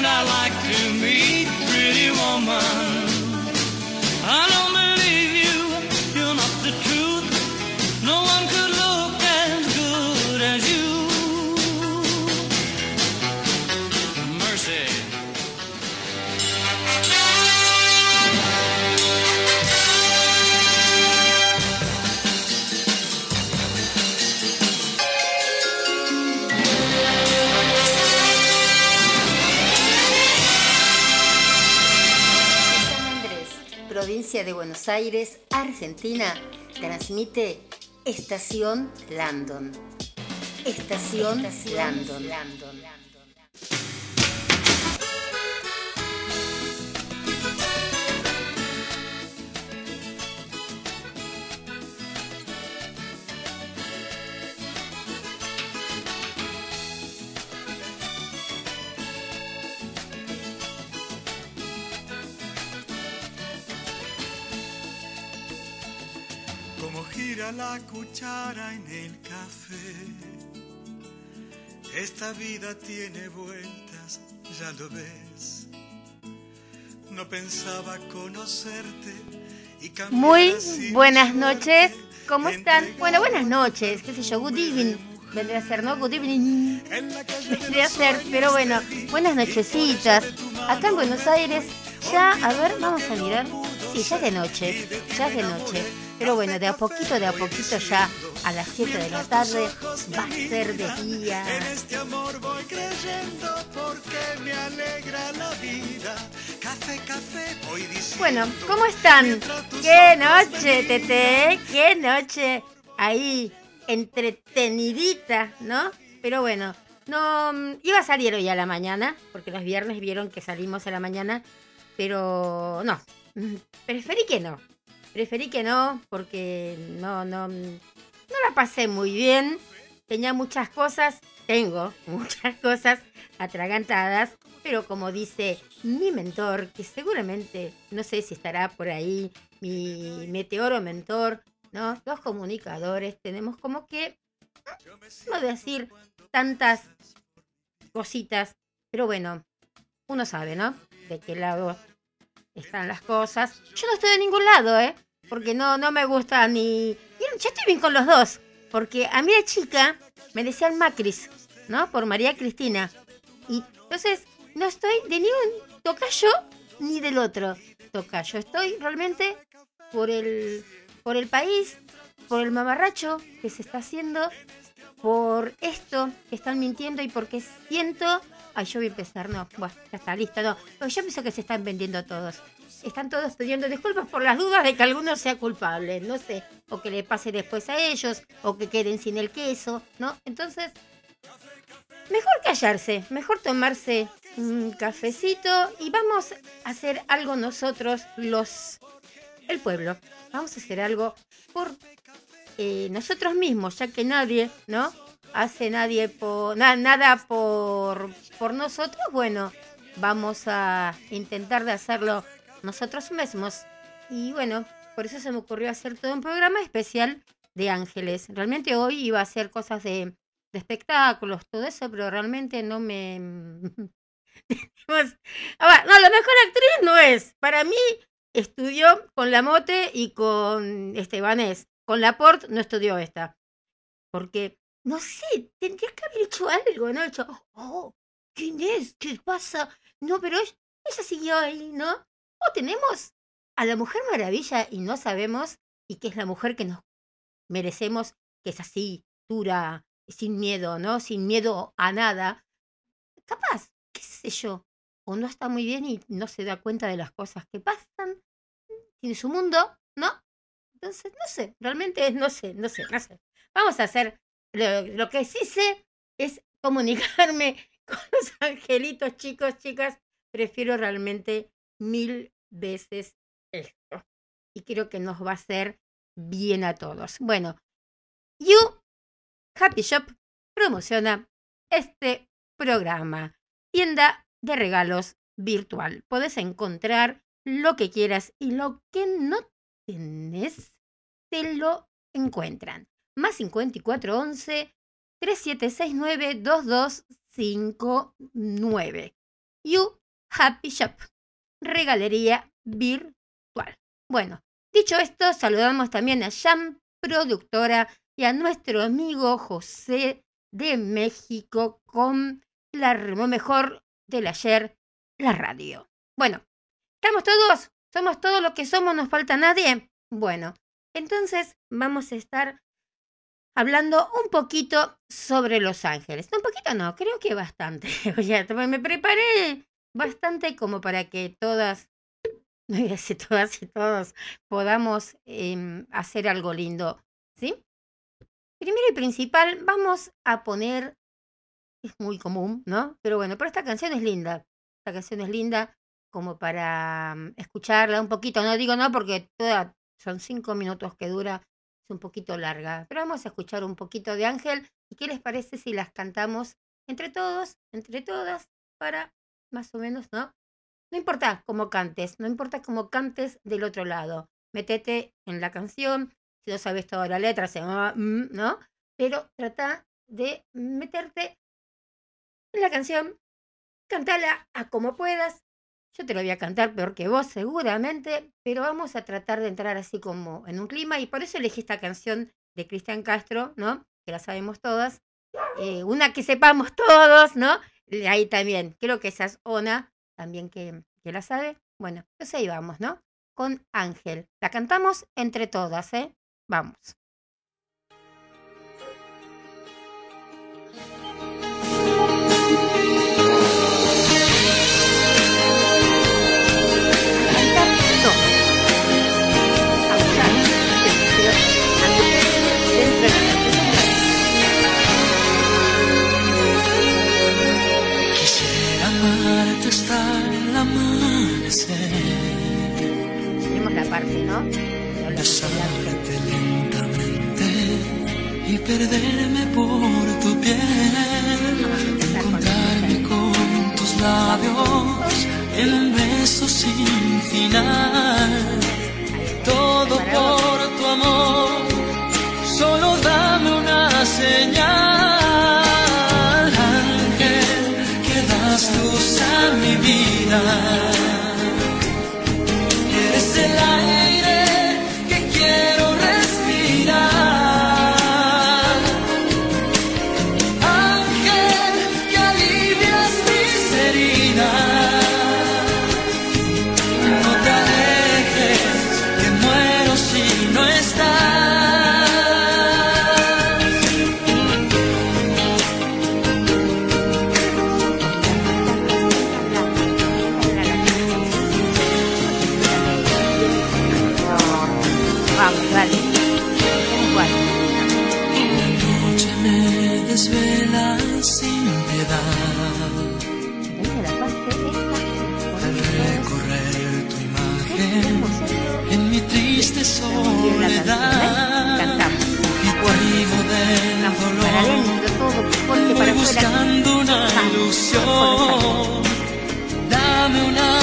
and I like Buenos Aires, Argentina, transmite Estación Landon. Estación, Landon. Como la cuchara en el café. Esta vida tiene vueltas, ya lo ves. No pensaba conocerte y Muy buenas noches. ¿Cómo están? Bueno, buenas noches. ¿Qué sé yo? Good evening. Vendría a ser, ¿no? Good evening. Vendría a ser, pero bueno, buenas nochecitas. Acá en Buenos Aires, ya, a ver, vamos a mirar. Sí, ya es de noche, ya es de noche. Pero bueno, de a poquito, de a poquito ya a las 7 de la tarde va a ser de día. En este amor voy creyendo porque me alegra la vida. Café, café, voy diciendo. Bueno, ¿cómo están? ¡Qué noche, Tete! ¡Qué noche! Ahí, entretenidita, ¿no? Pero bueno, no mm, iba a salir hoy a la mañana, porque los viernes vieron que salimos a la mañana, pero no. Preferí que no. Preferí que no, porque no, no, no la pasé muy bien. Tenía muchas cosas, tengo muchas cosas atragantadas, pero como dice mi mentor, que seguramente, no sé si estará por ahí, mi meteoro mentor, ¿no? Los comunicadores tenemos como que, no decir tantas cositas, pero bueno, uno sabe, ¿no? De qué lado están las cosas. Yo no estoy de ningún lado, ¿eh? Porque no, no me gusta ni... Yo estoy bien con los dos, porque a mí de chica me decían Macris, ¿no? Por María Cristina. Y entonces no estoy de ni un tocayo ni del otro tocayo. Estoy realmente por el, por el país, por el mamarracho que se está haciendo, por esto que están mintiendo y porque siento. Ay, yo voy a empezar, no, bueno, ya está, listo, no. Yo pienso que se están vendiendo todos. Están todos pidiendo disculpas por las dudas de que alguno sea culpable, no sé, o que le pase después a ellos, o que queden sin el queso, ¿no? Entonces, mejor callarse, mejor tomarse un cafecito y vamos a hacer algo nosotros, los el pueblo. Vamos a hacer algo por eh, nosotros mismos, ya que nadie, ¿no? Hace nadie por na- nada por por nosotros. Bueno, vamos a intentar de hacerlo nosotros mismos. Y bueno, por eso se me ocurrió hacer todo un programa especial de ángeles. Realmente hoy iba a hacer cosas de, de espectáculos, todo eso, pero realmente no me... No, la mejor actriz no es. Para mí estudió con la Mote y con Estebanés. Con Laporte no estudió esta. Porque, no sé, tendrías que haber hecho algo, ¿no? Hecho, oh, ¿quién es? ¿Qué pasa? No, pero ella, siguió ahí, ¿no? O tenemos a la Mujer Maravilla y no sabemos, y que es la mujer que nos merecemos, que es así, dura, sin miedo, ¿no? Sin miedo a nada. Capaz, qué sé yo, o no está muy bien y no se da cuenta de las cosas que pasan, tiene su mundo, ¿no? Entonces, no sé, realmente no sé, no sé, no sé. Vamos a hacer, lo, que sí sé es comunicarme con los angelitos, chicos, chicas. Prefiero realmente mil veces esto. Y creo que nos va a hacer bien a todos. Bueno, You Happy Shop promociona este programa. Tienda de regalos virtual. Puedes encontrar lo que quieras y lo que no tenés, te lo encuentran. Más 5411 3769-2259. You Happy Shop, regalería virtual. Bueno, dicho esto, saludamos también a Jam Productora y a nuestro amigo José de México con la lo mejor del ayer, la radio. Bueno, ¿estamos todos? ¿Somos todos lo que somos? ¿Nos falta nadie? Bueno, entonces vamos a estar hablando un poquito sobre Los Ángeles. un poquito no, creo que bastante. me preparé bastante como para que todas, no voy a todas y todos, podamos em, hacer algo lindo, ¿sí? Primero y principal, vamos a poner, es muy común, ¿no? Pero bueno, pero esta canción es linda. Esta canción es linda como para mm, escucharla un poquito. No digo no porque son cinco minutos que dura, un poquito larga. Pero vamos a escuchar un poquito de Ángel. ¿Y qué les parece si las cantamos entre todos, entre todas, para más o menos, ¿no? No importa cómo cantes, no importa cómo cantes del otro lado. Metete en la canción, si no sabes toda la letra, se llama, ¿no? Pero trata de meterte en la canción, cantala a como puedas. Yo te lo voy a cantar peor que vos, seguramente, pero vamos a tratar de entrar así como en un clima y por eso elegí esta canción de Cristian Castro, ¿no? Que la sabemos todas. Eh, una que sepamos todos, ¿no? Ahí también, creo que esa es Ona, también que, que la sabe. Bueno, pues ahí vamos, ¿no? Con Ángel. La cantamos entre todas, ¿eh? Vamos. ¿No? Besarte lentamente y perderme por tu piel. Encontrarme con tus labios en un beso sin final. Todo por tu amor, Dame una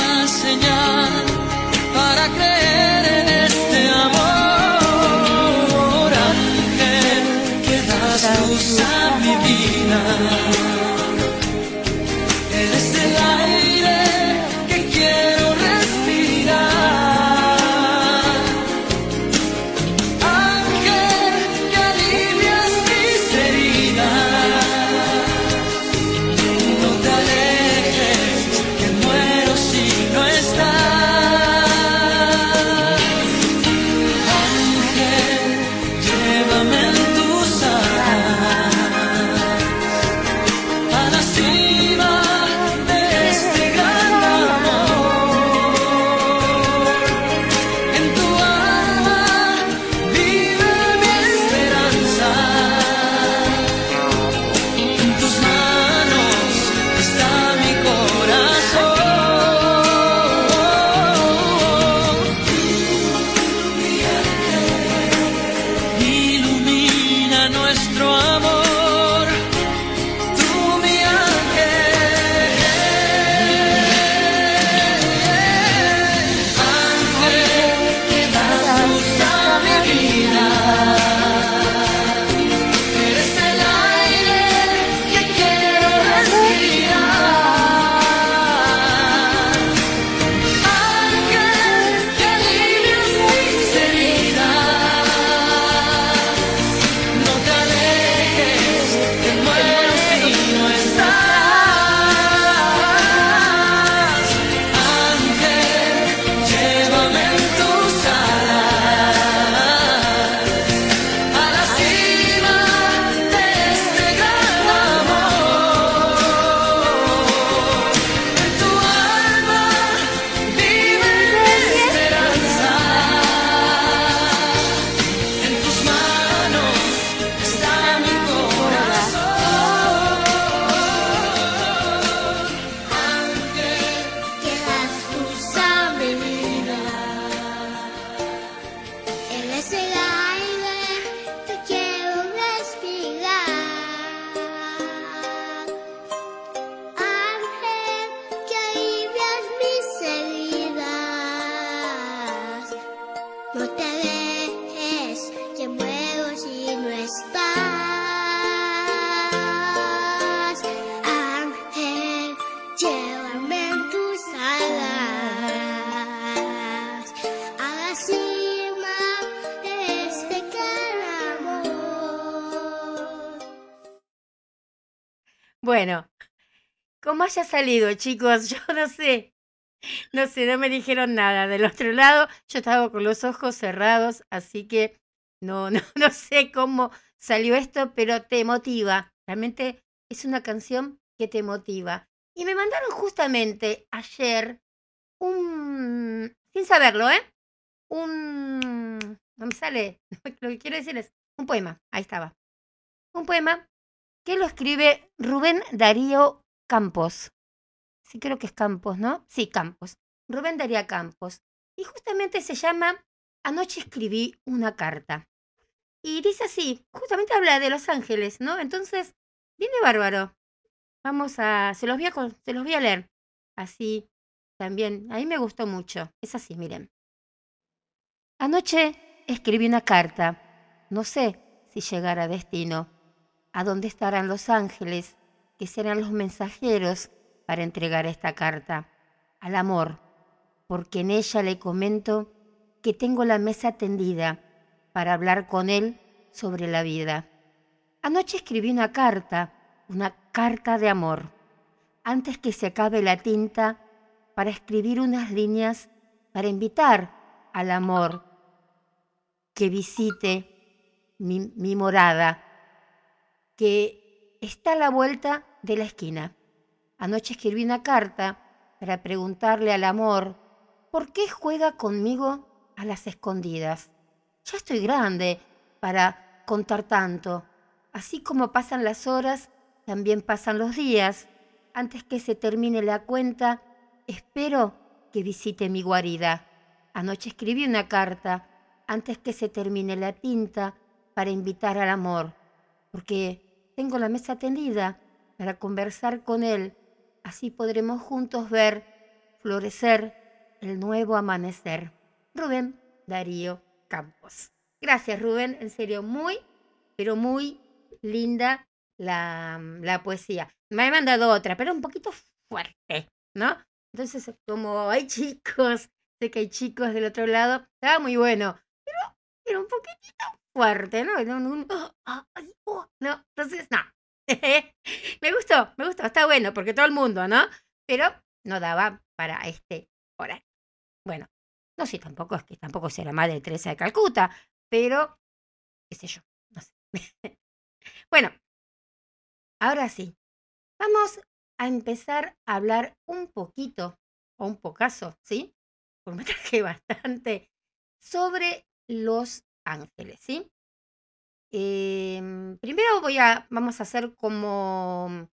Bueno, como haya salido, chicos, yo no sé. No sé, no me dijeron nada. Del otro lado, yo estaba con los ojos cerrados, así que no, no, no sé cómo salió esto, pero te motiva. Realmente es una canción que te motiva. Y me mandaron justamente ayer un, sin saberlo, ¿eh? Un, no me sale, lo que quiero decir es un poema, ahí estaba. Un poema que lo escribe Rubén Darío Campos. Sí, creo que es Campos, ¿no? Sí, Campos. Rubén Darío Campos. Y justamente se llama Anoche escribí una carta. Y dice así, justamente habla de Los Ángeles, ¿no? Entonces, viene bárbaro. Vamos a, se los voy a, se los voy a leer. Así, también, a mí me gustó mucho. Es así, miren. Anoche escribí una carta. No sé si llegará a destino. ¿A dónde estarán los ángeles que serán los mensajeros para entregar esta carta? Al amor, porque en ella le comento que tengo la mesa tendida para hablar con él sobre la vida. Anoche escribí una carta, una carta de amor, antes que se acabe la tinta para escribir unas líneas para invitar al amor que visite mi, morada, que está a la vuelta de la esquina. Anoche escribí una carta para preguntarle al amor por qué juega conmigo a las escondidas. Ya estoy grande para contar tanto. Así como pasan las horas, también pasan los días. Antes que se termine la cuenta, espero que visite mi guarida. Anoche escribí una carta antes que se termine la tinta para invitar al amor, porque tengo la mesa tendida para conversar con él. Así podremos juntos ver florecer el nuevo amanecer. Rubén Darío Campos. Gracias Rubén, en serio, muy, pero muy linda la, la poesía. Me ha mandado otra, pero un poquito fuerte, ¿no? Entonces, como hay chicos, sé que hay chicos del otro lado, estaba muy bueno, pero un poquitito fuerte, ¿no? No, no, no, no entonces, no. me gustó, me gustó, está bueno, porque todo el mundo, ¿no? Pero no daba para este horario. Bueno, no sé, tampoco es que tampoco sea la madre Teresa de Calcuta, pero, qué sé yo, no sé. bueno, ahora sí, vamos a empezar a hablar un poquito, o un pocazo, ¿sí? Porque me traje bastante, sobre los ángeles, ¿sí? Em, primero voy a, vamos a hacer como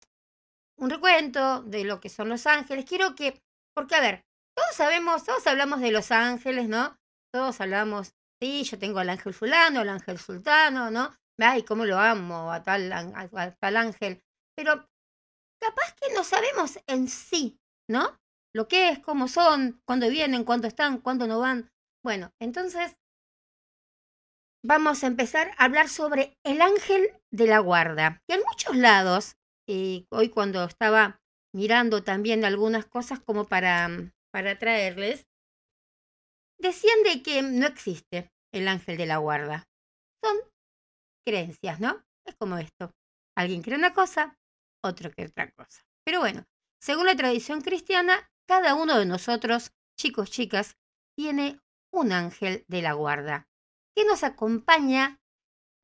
un recuento de lo que son los ángeles. Quiero que, porque a ver, todos sabemos, todos hablamos de los ángeles, ¿no? Todos hablamos, sí, yo tengo al ángel fulano, al ángel sultano, ¿no? Ay, cómo lo amo a tal, a tal ángel. Pero capaz que no sabemos en sí, ¿no? Lo que es, cómo son, cuándo vienen, cuándo están, cuándo no van. Bueno, entonces vamos a empezar a hablar sobre el ángel de la guarda. Que en muchos lados, y hoy cuando estaba mirando también algunas cosas como para, para traerles, decían de que no existe el ángel de la guarda. Son creencias, ¿no? Es como esto. Alguien cree una cosa, otro que otra cosa. Pero bueno, según la tradición cristiana, cada uno de nosotros, chicos, chicas, tiene un ángel de la guarda que nos acompaña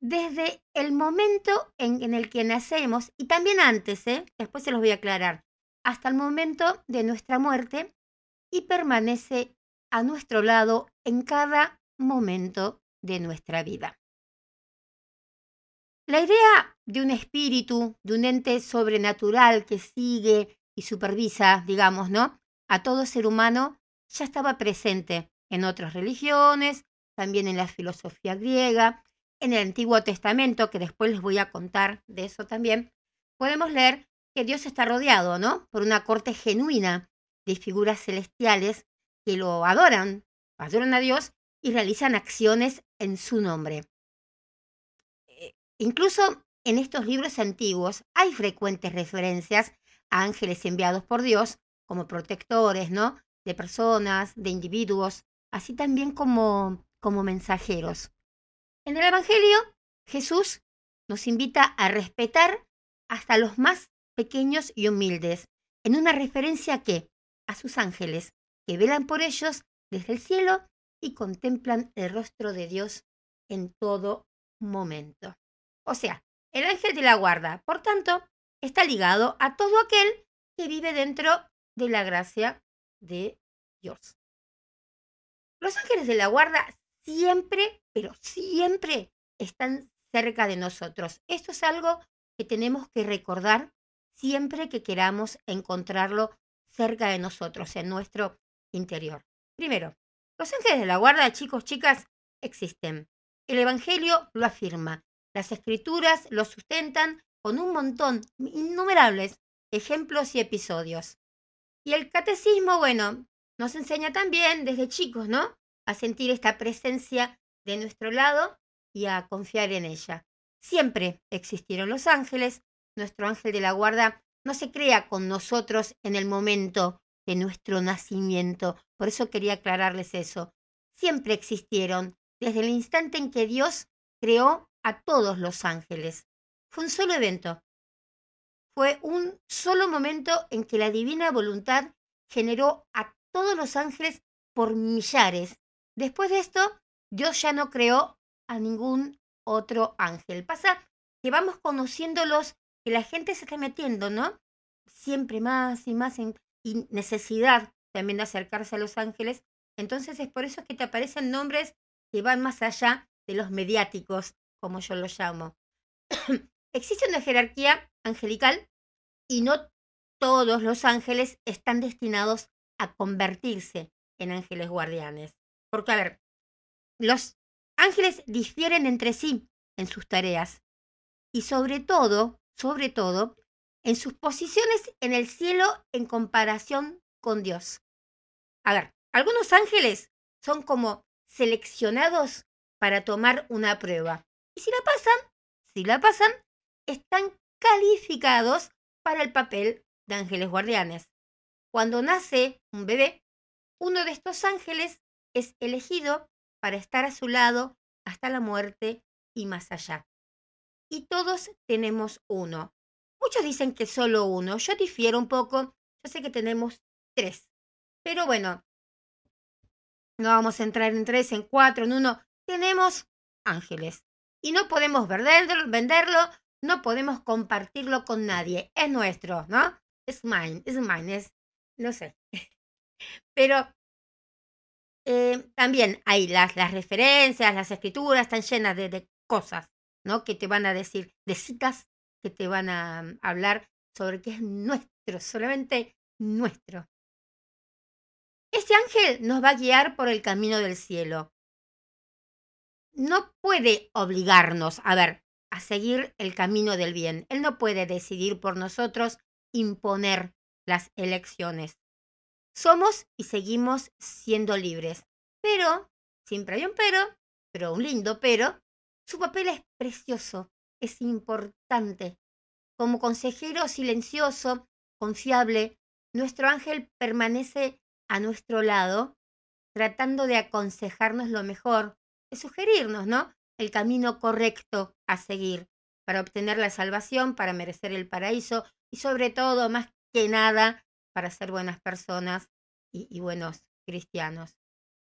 desde el momento en, el que nacemos y también antes, ¿eh? después se los voy a aclarar, hasta el momento de nuestra muerte y permanece a nuestro lado en cada momento de nuestra vida. La idea de un espíritu, de un ente sobrenatural que sigue y supervisa, digamos, ¿no? A todo ser humano, ya estaba presente en otras religiones, también en la filosofía griega, en el Antiguo Testamento, que después les voy a contar de eso también, podemos leer que Dios está rodeado, ¿no? Por una corte genuina de figuras celestiales que lo adoran, adoran a Dios y realizan acciones en su nombre. Incluso en estos libros antiguos hay frecuentes referencias a ángeles enviados por Dios como protectores, ¿no? De personas, de individuos, así también como, como mensajeros. En el Evangelio, Jesús nos invita a respetar hasta los más pequeños y humildes, en una referencia a qué? A sus ángeles, que velan por ellos desde el cielo y contemplan el rostro de Dios en todo momento. O sea, el ángel de la guarda, por tanto, está ligado a todo aquel que vive dentro de la gracia de Dios. Los ángeles de la guarda siempre, pero siempre están cerca de nosotros. Esto es algo que tenemos que recordar siempre que queramos encontrarlo cerca de nosotros, en nuestro interior. Primero, los ángeles de la guarda, chicos, chicas, existen. El Evangelio lo afirma. Las escrituras lo sustentan con un montón, innumerables ejemplos y episodios. Y el catecismo, bueno, nos enseña también desde chicos, ¿no? A sentir esta presencia de nuestro lado y a confiar en ella. Siempre existieron los ángeles. Nuestro ángel de la guarda no se crea con nosotros en el momento de nuestro nacimiento. Por eso quería aclararles eso. Siempre existieron, desde el instante en que Dios creó a todos los ángeles. Fue un solo evento. Fue un solo momento en que la divina voluntad generó a todos los ángeles por millares. Después de esto, Dios ya no creó a ningún otro ángel. Pasa que vamos conociéndolos, que la gente se está metiendo, ¿no? Siempre más y más en, y necesidad también de acercarse a los ángeles. Entonces es por eso que te aparecen nombres que van más allá de los mediáticos, como yo los llamo. Existe una jerarquía angelical y no todos los ángeles están destinados a convertirse en ángeles guardianes. Porque, a ver, los ángeles difieren entre sí en sus tareas y sobre todo, sobre todo, en sus posiciones en el cielo en comparación con Dios. A ver, algunos ángeles son como seleccionados para tomar una prueba. Y si la pasan, si la pasan, están calificados para el papel de ángeles guardianes. Cuando nace un bebé, uno de estos ángeles es elegido para estar a su lado hasta la muerte y más allá. Y todos tenemos uno. Muchos dicen que solo uno. Yo difiero un poco. Yo sé que tenemos tres. Pero bueno, no vamos a entrar en tres, en cuatro, en uno. Tenemos ángeles. Y no podemos venderlo, venderlo no podemos compartirlo con nadie. Es nuestro, ¿no? Es mine, es mine, es, no sé. Pero eh, también hay las, las referencias, las escrituras están llenas de, cosas, ¿no? Que te van a decir, de citas que te van a mm, hablar sobre que es nuestro, solamente nuestro. Este ángel nos va a guiar por el camino del cielo. No puede obligarnos, a ver, a seguir el camino del bien. Él no puede decidir por nosotros, imponer las elecciones. Somos y seguimos siendo libres. Pero, siempre hay un pero, pero un lindo pero, su papel es precioso, es importante. Como consejero silencioso, confiable, nuestro ángel permanece a nuestro lado, tratando de aconsejarnos lo mejor, de sugerirnos, ¿no? el camino correcto a seguir para obtener la salvación, para merecer el paraíso y sobre todo, más que nada, para ser buenas personas y, buenos cristianos.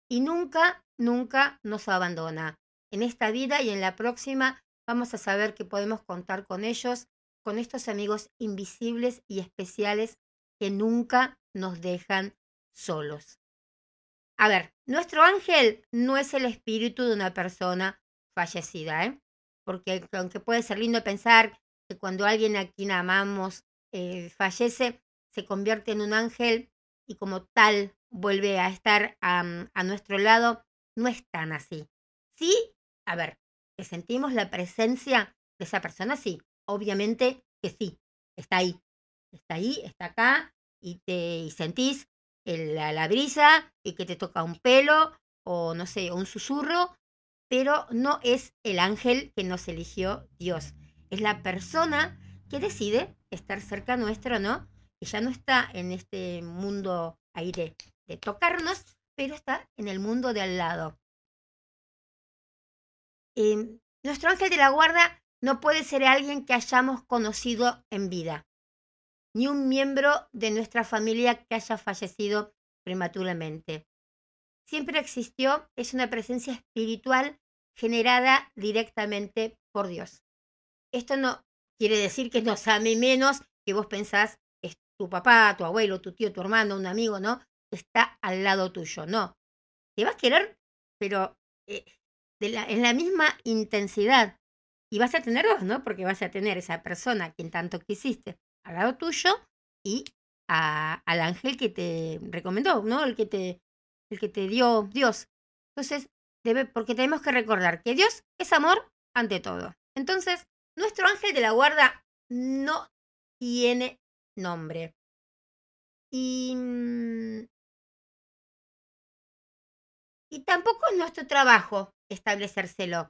Y nunca, nunca nos abandona. En esta vida y en la próxima vamos a saber que podemos contar con ellos, con estos amigos invisibles y especiales que nunca nos dejan solos. A ver, nuestro ángel no es el espíritu de una persona fallecida, ¿eh? Porque aunque puede ser lindo pensar que cuando alguien a quien amamos eh, fallece, se convierte en un ángel y como tal vuelve a estar a, a nuestro lado, no es tan así. Sí, a ver, que sentimos la presencia de esa persona, sí, obviamente que sí, está ahí, está ahí, está acá y te y sentís la, la, brisa y que te toca un pelo o no sé, un susurro pero no es el ángel que nos eligió Dios. Es la persona que decide estar cerca nuestro, ¿no? Ya no está en este mundo ahí de, tocarnos, pero está en el mundo de al lado. Em, nuestro ángel de la guarda no puede ser alguien que hayamos conocido en vida. ni un miembro de nuestra familia que haya fallecido prematuramente. Siempre existió, es una presencia espiritual generada directamente por Dios. Esto no quiere decir que nos ame menos que vos pensás tu papá, tu abuelo, tu tío, tu hermano, un amigo, ¿no? Está al lado tuyo, no. Te va a querer, pero eh, en la misma intensidad. Y vas a tener dos, ¿no? Porque vas a tener esa persona quien tanto quisiste al lado tuyo y al ángel que te recomendó, ¿no? El que te, el que te dio Dios. Entonces, debe, porque tenemos que recordar que Dios es amor ante todo. Entonces, nuestro ángel de la guarda no tiene nombre. Y, mm, y tampoco es nuestro trabajo establecérselo.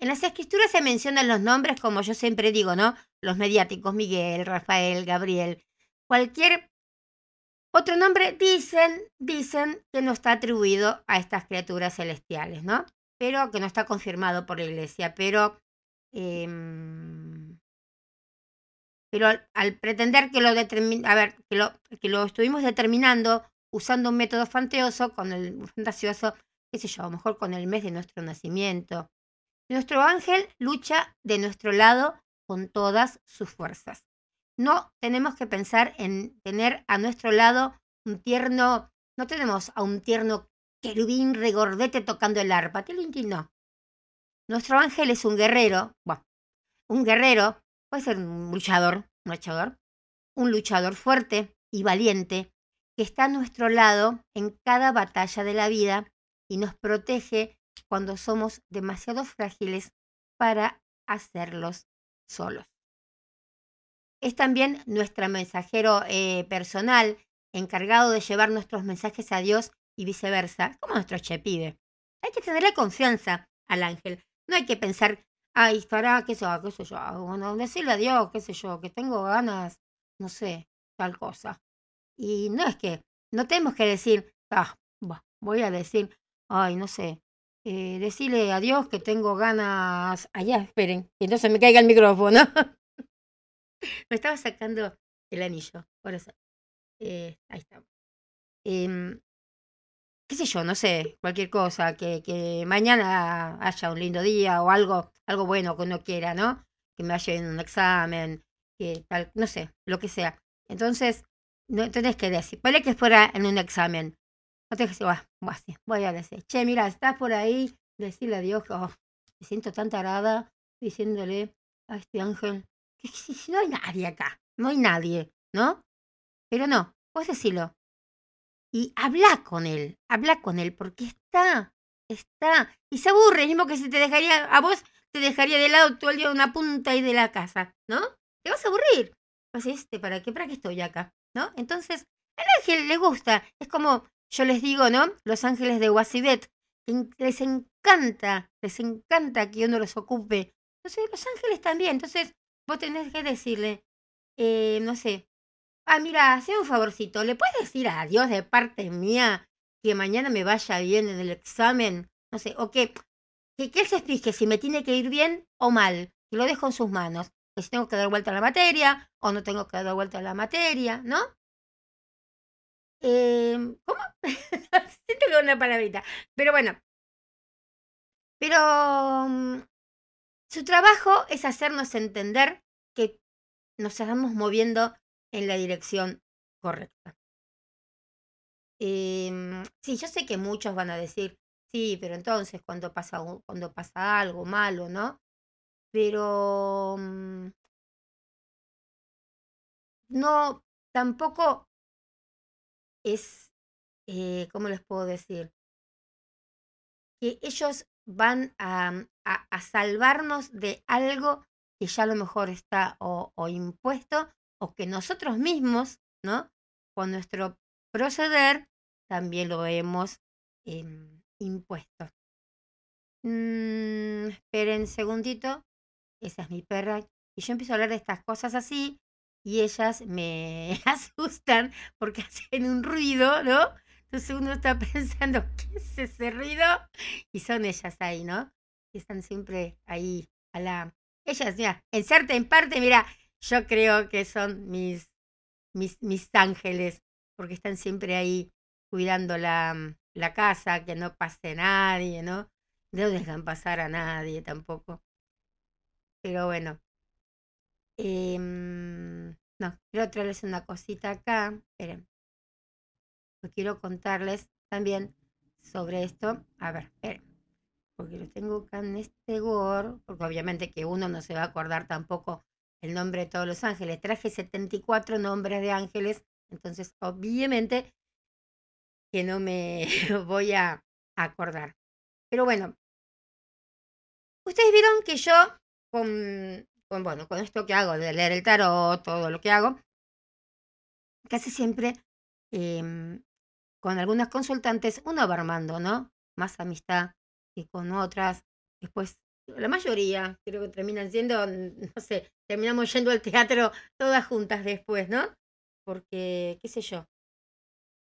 En las escrituras se mencionan los nombres, como yo siempre digo, ¿no? Los mediáticos, Miguel, Rafael, Gabriel. Cualquier otro nombre, dicen, dicen que no está atribuido a estas criaturas celestiales, ¿no? Pero que no está confirmado por la iglesia. Pero, em, pero al, pretender que lo a ver, que lo, que lo estuvimos determinando usando un método fantasioso, con el fantasioso, qué sé yo, a lo mejor con el mes de nuestro nacimiento. Nuestro ángel lucha de nuestro lado con todas sus fuerzas. No tenemos que pensar en tener a nuestro lado un tierno, no tenemos a un tierno querubín regordete tocando el arpa, no. Nuestro ángel es un guerrero, bueno, un guerrero, puede ser un luchador, un luchador, un luchador fuerte y valiente que está a nuestro lado en cada batalla de la vida y nos protege cuando somos demasiado frágiles para hacerlos solos. Es también nuestro mensajero eh, personal, encargado de llevar nuestros mensajes a Dios y viceversa, como nuestro chepibe. Hay que tenerle confianza al ángel. No hay que pensar, ay, estará, qué sé yo, qué sé yo, bueno, decirle a Dios, qué sé yo, que tengo ganas, no sé, tal cosa. Y no es que, no tenemos que decir, ah, voy a decir, ay, no sé, eh, decirle a Dios que tengo ganas. Allá, esperen, que entonces me caiga el micrófono. me estaba sacando el anillo, por eso. Eh, ahí está. Em, qué sé yo, no sé, cualquier cosa, que, que mañana haya un lindo día o algo, algo bueno que uno quiera, ¿no? Que me vaya en un examen, que tal, no sé, lo que sea. Entonces, no tenés que decir, vale que fuera en un examen, no te voy a decir, che, mira, estás por ahí, decirle a Dios que oh, me siento tan tarada, diciéndole a este ángel que no hay nadie acá, no hay nadie, ¿no? Pero no, vos decirlo. Y habla con él, habla con él, porque está, está, y se aburre, mismo que si te dejaría, a vos te dejaría de lado todo el día una punta ahí de la casa, ¿no? Te vas a aburrir. Pues este, ¿para qué? ¿Para qué estoy acá? ¿No? Entonces, al ángel le gusta, es como yo les digo, ¿no? Los ángeles de Wasibet, les encanta, les encanta que uno los ocupe. Entonces, los ángeles también. Entonces, vos tenés que decirle, eh, no sé, ah, mira, hazme un favorcito, ¿le puedes decir a Dios de parte mía que mañana me vaya bien en el examen? No sé, o que, que, que él se fije si me tiene que ir bien o mal, y lo dejo en sus manos. Que si tengo que dar vuelta a la materia o no tengo que dar vuelta a la materia, ¿no? Eh, ¿Cómo? Siento que una palabrita. Pero bueno. Pero mm, su trabajo es hacernos entender que nos estamos moviendo en la dirección correcta. Eh, sí, yo sé que muchos van a decir, sí, pero entonces cuando pasa, cuando pasa algo malo, ¿no? Pero mm, no, tampoco es, eh, ¿cómo les puedo decir? Que ellos van a, mm, a, salvarnos de algo que ya a lo mejor está o, impuesto o que nosotros mismos, ¿no? Con nuestro proceder también lo hemos em, impuesto. Mm, esperen un segundito. Esa es mi perra. Y yo empiezo a hablar de estas cosas así y ellas me asustan porque hacen un ruido, ¿no? Entonces uno está pensando, ¿qué es ese ruido? Y son ellas ahí, ¿no? Que están siempre ahí a la... Ellas, mira, en en parte, mira, yo creo que son mis mis, mis ángeles, porque están siempre ahí cuidando la, mm, la casa, que no pase nadie, ¿no? No dejan pasar a nadie tampoco. Pero bueno. Em, no, quiero traerles una cosita acá. Esperen. quiero contarles también sobre esto. A ver, esperen. Porque lo tengo acá en este Word. Porque obviamente que uno no se va a acordar tampoco el nombre de todos los ángeles. Traje 74 nombres de ángeles. Entonces, obviamente que no me voy a acordar. Pero bueno, ustedes vieron que yo con, bueno, con esto que hago de leer el tarot, todo lo que hago, casi siempre em, con algunas consultantes uno va armando, ¿no? Más amistad que con otras. Después, la mayoría creo que terminan siendo, no sé, terminamos yendo al teatro todas juntas después, ¿no? Porque, qué sé yo,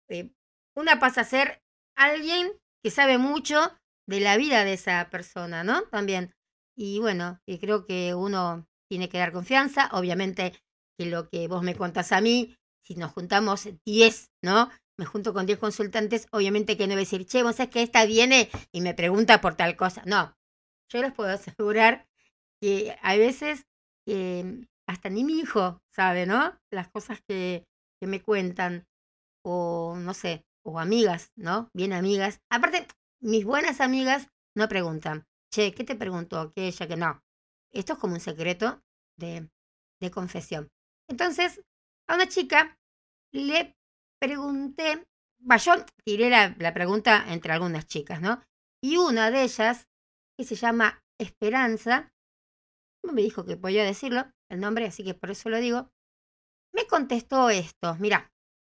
eh, una pasa a ser alguien que sabe mucho de la vida de esa persona, ¿no? También. Y bueno, y creo que uno tiene que dar confianza. Obviamente que lo que vos me contás a mí, si nos juntamos 10, ¿no? Me junto con 10 consultantes, obviamente que no voy a decir, che, vos sabés que esta viene y me pregunta por tal cosa. No, yo les puedo asegurar que hay veces que hasta ni mi hijo sabe, ¿no? Las cosas que, que me cuentan. O no sé, o amigas, ¿no? Bien amigas. Aparte, mis buenas amigas no preguntan, che, ¿qué te preguntó? Que ella, que no. Esto es como un secreto de, de confesión. Entonces, a una chica le pregunté, va, yo tiré la, la pregunta entre algunas chicas, ¿no? Y una de ellas, que se llama Esperanza, me dijo que podía decirlo, el nombre, así que por eso lo digo, me contestó esto. Mira,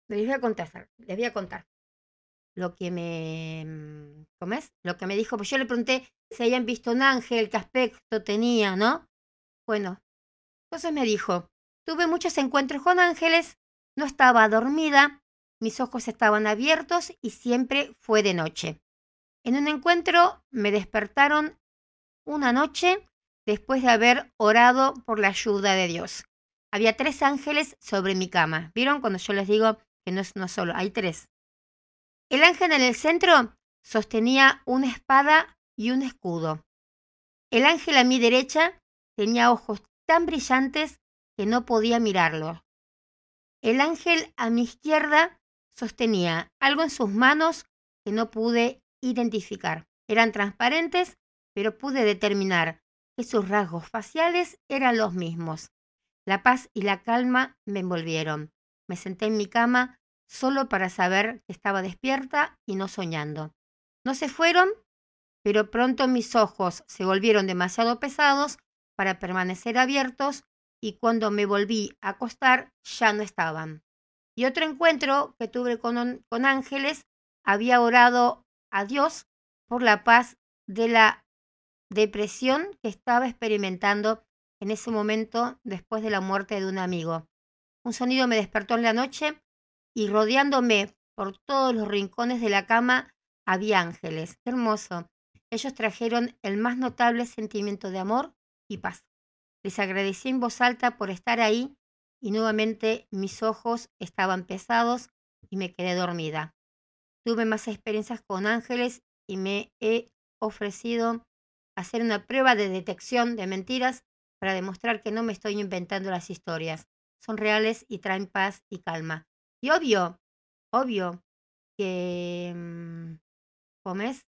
les voy a contar, les voy a contar lo que me, mm, ¿cómo es? Lo que me dijo, pues yo le pregunté si habían visto un ángel, qué aspecto tenía, ¿no? Bueno, entonces me dijo, tuve muchos encuentros con ángeles, no estaba dormida, mis ojos estaban abiertos y siempre fue de noche. En un encuentro me despertaron una noche después de haber orado por la ayuda de Dios. Había tres ángeles sobre mi cama. ¿Vieron cuando yo les digo que no es uno solo? Hay tres. El ángel en el centro sostenía una espada y un escudo. El ángel a mi derecha tenía ojos tan brillantes que no podía mirarlo. El ángel a mi izquierda sostenía algo en sus manos que no pude identificar. Eran transparentes, pero pude determinar que sus rasgos faciales eran los mismos. La paz y la calma me envolvieron. Me senté en mi cama solo para saber que estaba despierta y no soñando. No se fueron, pero pronto mis ojos se volvieron demasiado pesados para permanecer abiertos y cuando me volví a acostar ya no estaban. Y otro encuentro que tuve con, con ángeles, había orado a Dios por la paz de la depresión que estaba experimentando en ese momento después de la muerte de un amigo. Un sonido me despertó en la noche y rodeándome por todos los rincones de la cama había ángeles. Qué hermoso. Ellos trajeron el más notable sentimiento de amor y paz. Les agradecí en voz alta por estar ahí y nuevamente mis ojos estaban pesados y me quedé dormida. Tuve más experiencias con ángeles y me he ofrecido hacer una prueba de detección de mentiras para demostrar que no me estoy inventando las historias. Son reales y traen paz y calma. Y obvio, obvio que, mm, comes,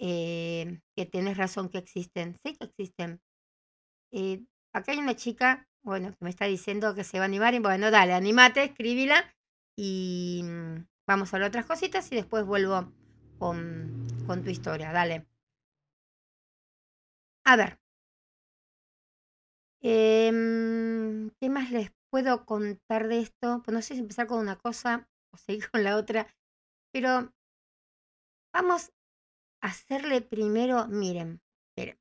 eh, que tienes razón que existen, sí que existen. Eh, acá hay una chica, bueno, que me está diciendo que se va a animar y bueno, dale, animate, escríbila y mm, vamos a ver otras cositas y después vuelvo con, con tu historia, dale. A ver. Em, ¿Qué más les puedo contar de esto? Pues no sé si empezar con una cosa o seguir con la otra, pero vamos a hacerle primero, miren, miren,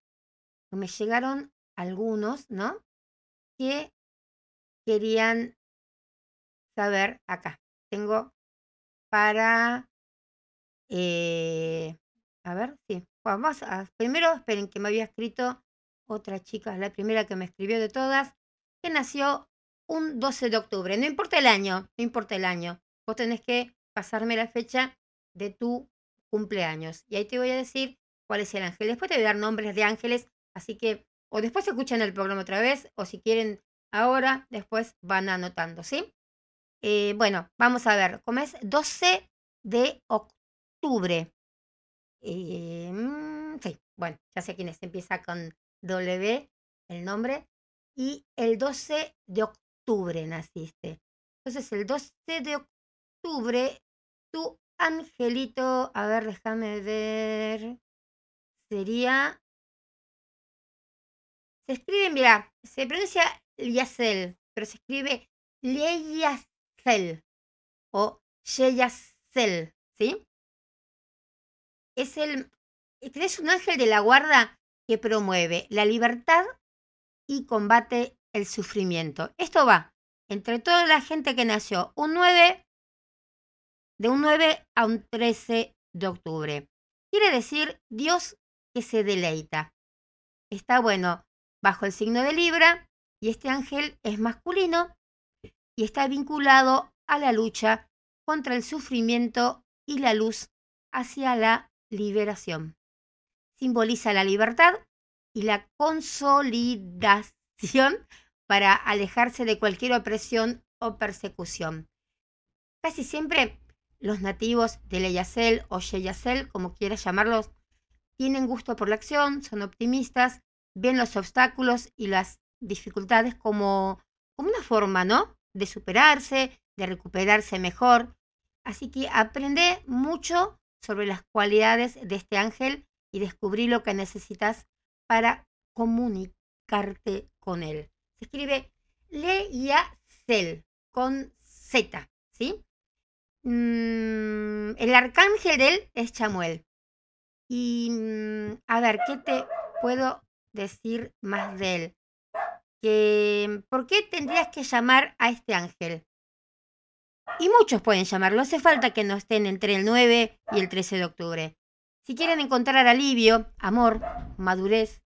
me llegaron algunos, ¿no? Que querían saber acá. Tengo para, eh, a ver, sí, vamos a, primero esperen que me había escrito otra chica, la primera que me escribió de todas, que nació un 12 de octubre. No importa el año, no importa el año. Vos tenés que pasarme la fecha de tu cumpleaños. Y ahí te voy a decir cuál es el ángel. Después te voy a dar nombres de ángeles, así que o después escuchan el programa otra vez, o si quieren ahora, después van anotando, ¿sí? Eh, bueno, vamos a ver, ¿cómo es? 12 de octubre. Eh, mm, sí, bueno, ya sé quién es, empieza con W, el nombre, y el 12 de octubre naciste. Entonces, el 12 de octubre, tu angelito, a ver, déjame ver, sería... Se escribe, mira, se pronuncia Liasel, pero se escribe Leyasel o Yeyasel, ¿sí? Es el, un ángel de la guarda que promueve la libertad y combate el sufrimiento. Esto va entre toda la gente que nació un 9, de un 9 a un 13 de octubre. Quiere decir Dios que se deleita. Está bueno bajo el signo de Libra y este ángel es masculino y está vinculado a la lucha contra el sufrimiento y la luz hacia la liberación. Simboliza la libertad y la consolidación para alejarse de cualquier opresión o persecución. Casi siempre los nativos de Leyacel o Yeyacel, como quieras llamarlos, tienen gusto por la acción, son optimistas, ven los obstáculos y las dificultades como, como una forma, ¿no? De superarse, de recuperarse mejor. Así que aprende mucho sobre las cualidades de este ángel y descubrí lo que necesitas para comunicarte con él. Se escribe Leyacel con Z, ¿sí? Mm, el arcángel de él es Chamuel. Y mm, a ver, ¿qué te puedo decir más de él? Que, ¿Por qué tendrías que llamar a este ángel? Y muchos pueden llamarlo, hace falta que no estén entre el 9 y el 13 de octubre. Si quieren encontrar alivio, amor, madurez,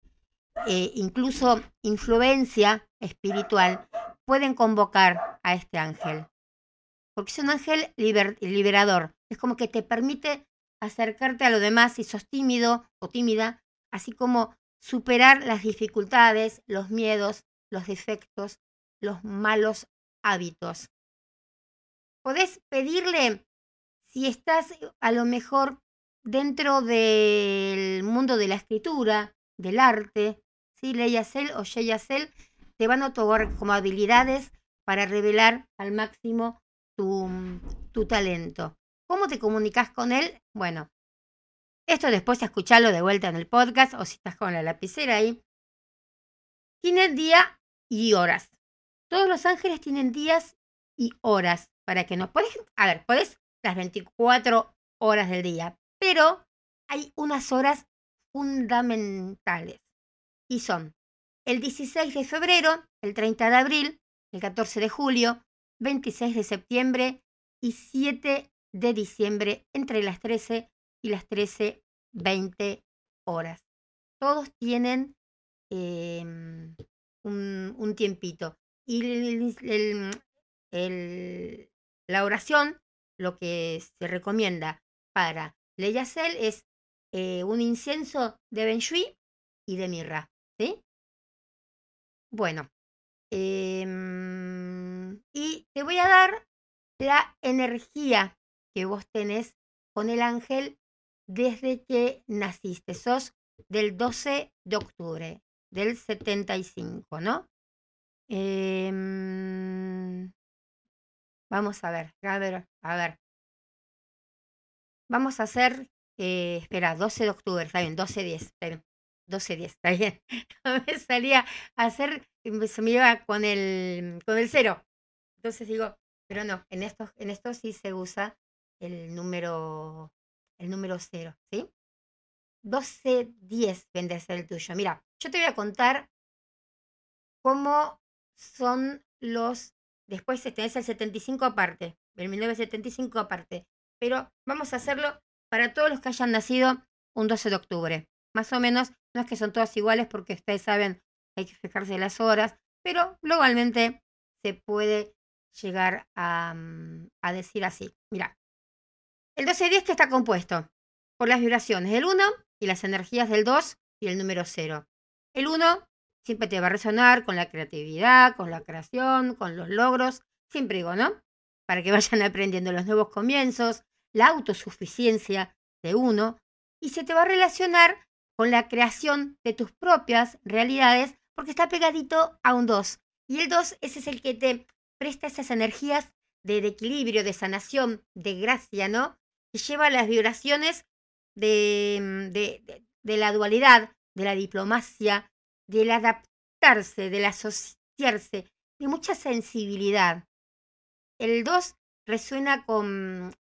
e incluso influencia espiritual, pueden convocar a este ángel. Porque es un ángel liberador. Es como que te permite acercarte a lo demás si sos tímido o tímida, así como superar las dificultades, los miedos, los defectos, los malos hábitos. Podés pedirle si estás a lo mejor dentro del mundo de la escritura, del arte, ¿sí? Leyacel o Yeyacel te van a otorgar como habilidades para revelar al máximo tu, tu talento. ¿Cómo te comunicas con él? Bueno, esto después escucharlo de vuelta en el podcast o si estás con la lapicera ahí. Tiene día y horas. Todos los ángeles tienen días y horas para que no puedes, a ver, puedes las 24 horas del día, pero hay unas horas fundamentales y son el 16 de febrero, el 30 de abril, el 14 de julio, 26 de septiembre y 7 de diciembre entre las 13 y las 13.20 horas. Todos tienen em, un, un, tiempito. Y el, el, la oración, lo que se recomienda para Leyacel es eh, un incienso de Benshui y de mirra. ¿sí? Bueno, eh, y te voy a dar la energía que vos tenés con el ángel desde que naciste. Sos del 12 de octubre del 75, ¿no? Eh, Vamos a ver, a ver, a ver. Vamos a hacer, eh, espera, 12 de octubre, está bien, 12-10, está bien. 12-10, está bien. Me salía a hacer, se me iba con el, con el cero. Entonces digo, pero no, en esto, en esto sí se usa el número, el número cero, ¿sí? 12-10 vende a ser el tuyo. Mira, yo te voy a contar cómo son los Después tenés el 75 aparte, el 1975 aparte. Pero vamos a hacerlo para todos los que hayan nacido un 12 de octubre. Más o menos, no es que son todas iguales porque ustedes saben, hay que fijarse las horas, pero globalmente se puede llegar a, mm, a decir así. Mira, el 1210 que está compuesto por las vibraciones del 1 y las energías del 2 y el número 0. El 1 siempre te va a resonar con la creatividad, con la creación, con los logros, siempre digo, ¿no? Para que vayan aprendiendo los nuevos comienzos, la autosuficiencia de uno, y se te va a relacionar con la creación de tus propias realidades, porque está pegadito a un 2. Y el 2, ese es el que te presta esas energías de, equilibrio, de sanación, de gracia, ¿no? Que lleva las vibraciones de, de, de la dualidad, de la diplomacia, del adaptarse, del asociarse, de mucha sensibilidad. El 2 resuena con,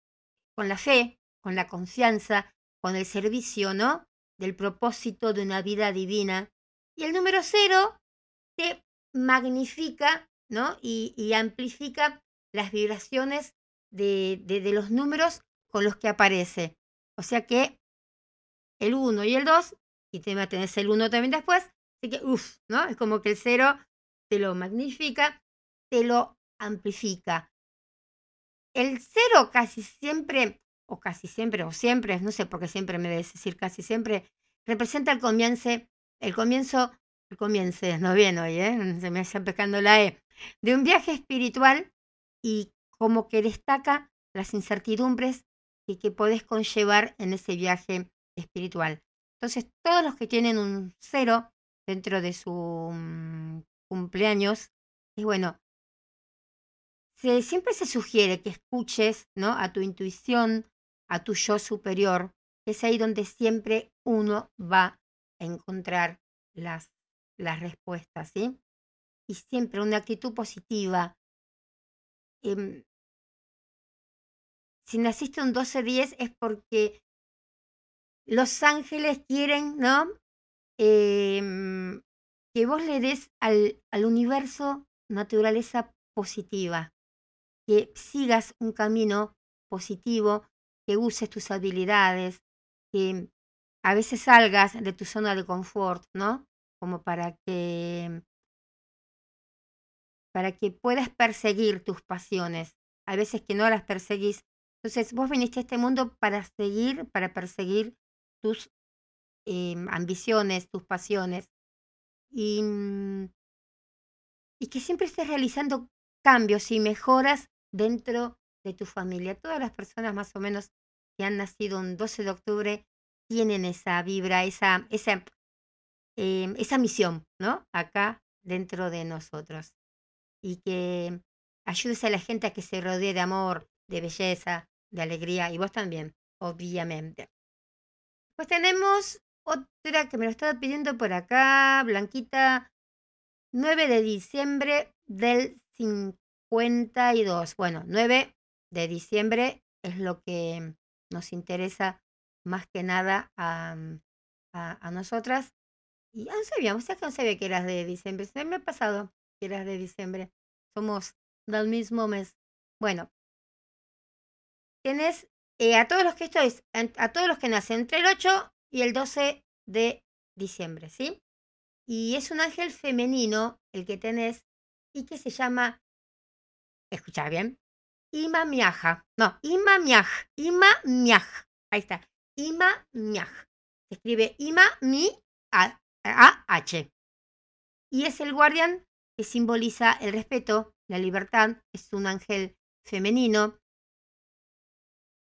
con la fe, con la confianza, con el servicio, ¿no? Del propósito de una vida divina. Y el número 0 te magnifica, ¿no? Y, amplifica las vibraciones de, de, los números con los que aparece. O sea que el 1 y el 2, y te tenés el 1 también después, así que, uff, ¿no? Es como que el 0 te lo magnifica, te lo amplifica. El 0 casi siempre, o casi siempre, o siempre, no sé por qué siempre me debes decir casi siempre, representa el comienzo, el comienzo, el comienzo, no bien hoy, ¿eh? Se me está pescando la E, de un viaje espiritual y como que destaca las incertidumbres que, que podés conllevar en ese viaje espiritual. Entonces, todos los que tienen un cero dentro de su um, cumpleaños, es bueno, se, siempre se sugiere que escuches ¿no? a tu intuición, a tu yo superior, es ahí donde siempre uno va a encontrar las, las respuestas, ¿sí? Y siempre una actitud positiva. Eh, si naciste un 12-10 es porque los ángeles quieren, ¿no? Eh, que vos le des al, al universo naturaleza positiva, que sigas un camino positivo, que uses tus habilidades, que a veces salgas de tu zona de confort, ¿no? Como para que para que puedas perseguir tus pasiones. A veces que no las perseguís. Entonces, vos viniste a este mundo para seguir, para perseguir tus eh, ambiciones, tus pasiones. Y, mm, y que siempre estés realizando cambios y mejoras dentro de tu familia. Todas las personas más o menos que han nacido un 12 de octubre tienen esa vibra, esa, esa, eh, esa misión, ¿no? Acá dentro de nosotros. Y que ayudes a la gente a que se rodee de amor, de belleza, de alegría, y vos también, obviamente. Pues tenemos otra que me lo estaba pidiendo por acá, Blanquita, 9 de diciembre del 52. Bueno, 9 de diciembre es lo que nos interesa más que nada a, a, a nosotras. Y no sabíamos, o no sabía que eras de diciembre. Se me ha pasado que eras de diciembre. Somos del mismo mes. Bueno, tienes eh, a todos los que a todos los que nacen entre el 8 y el 12 de diciembre, ¿sí? Y es un ángel femenino el que tenés y que se llama, escucha bien, Ima Miaja. No, Ima Miaj. Ima Miaj. Ahí está. Ima Miaj. Se escribe Ima Mi A, A H. Y es el guardián que simboliza el respeto, la libertad. Es un ángel femenino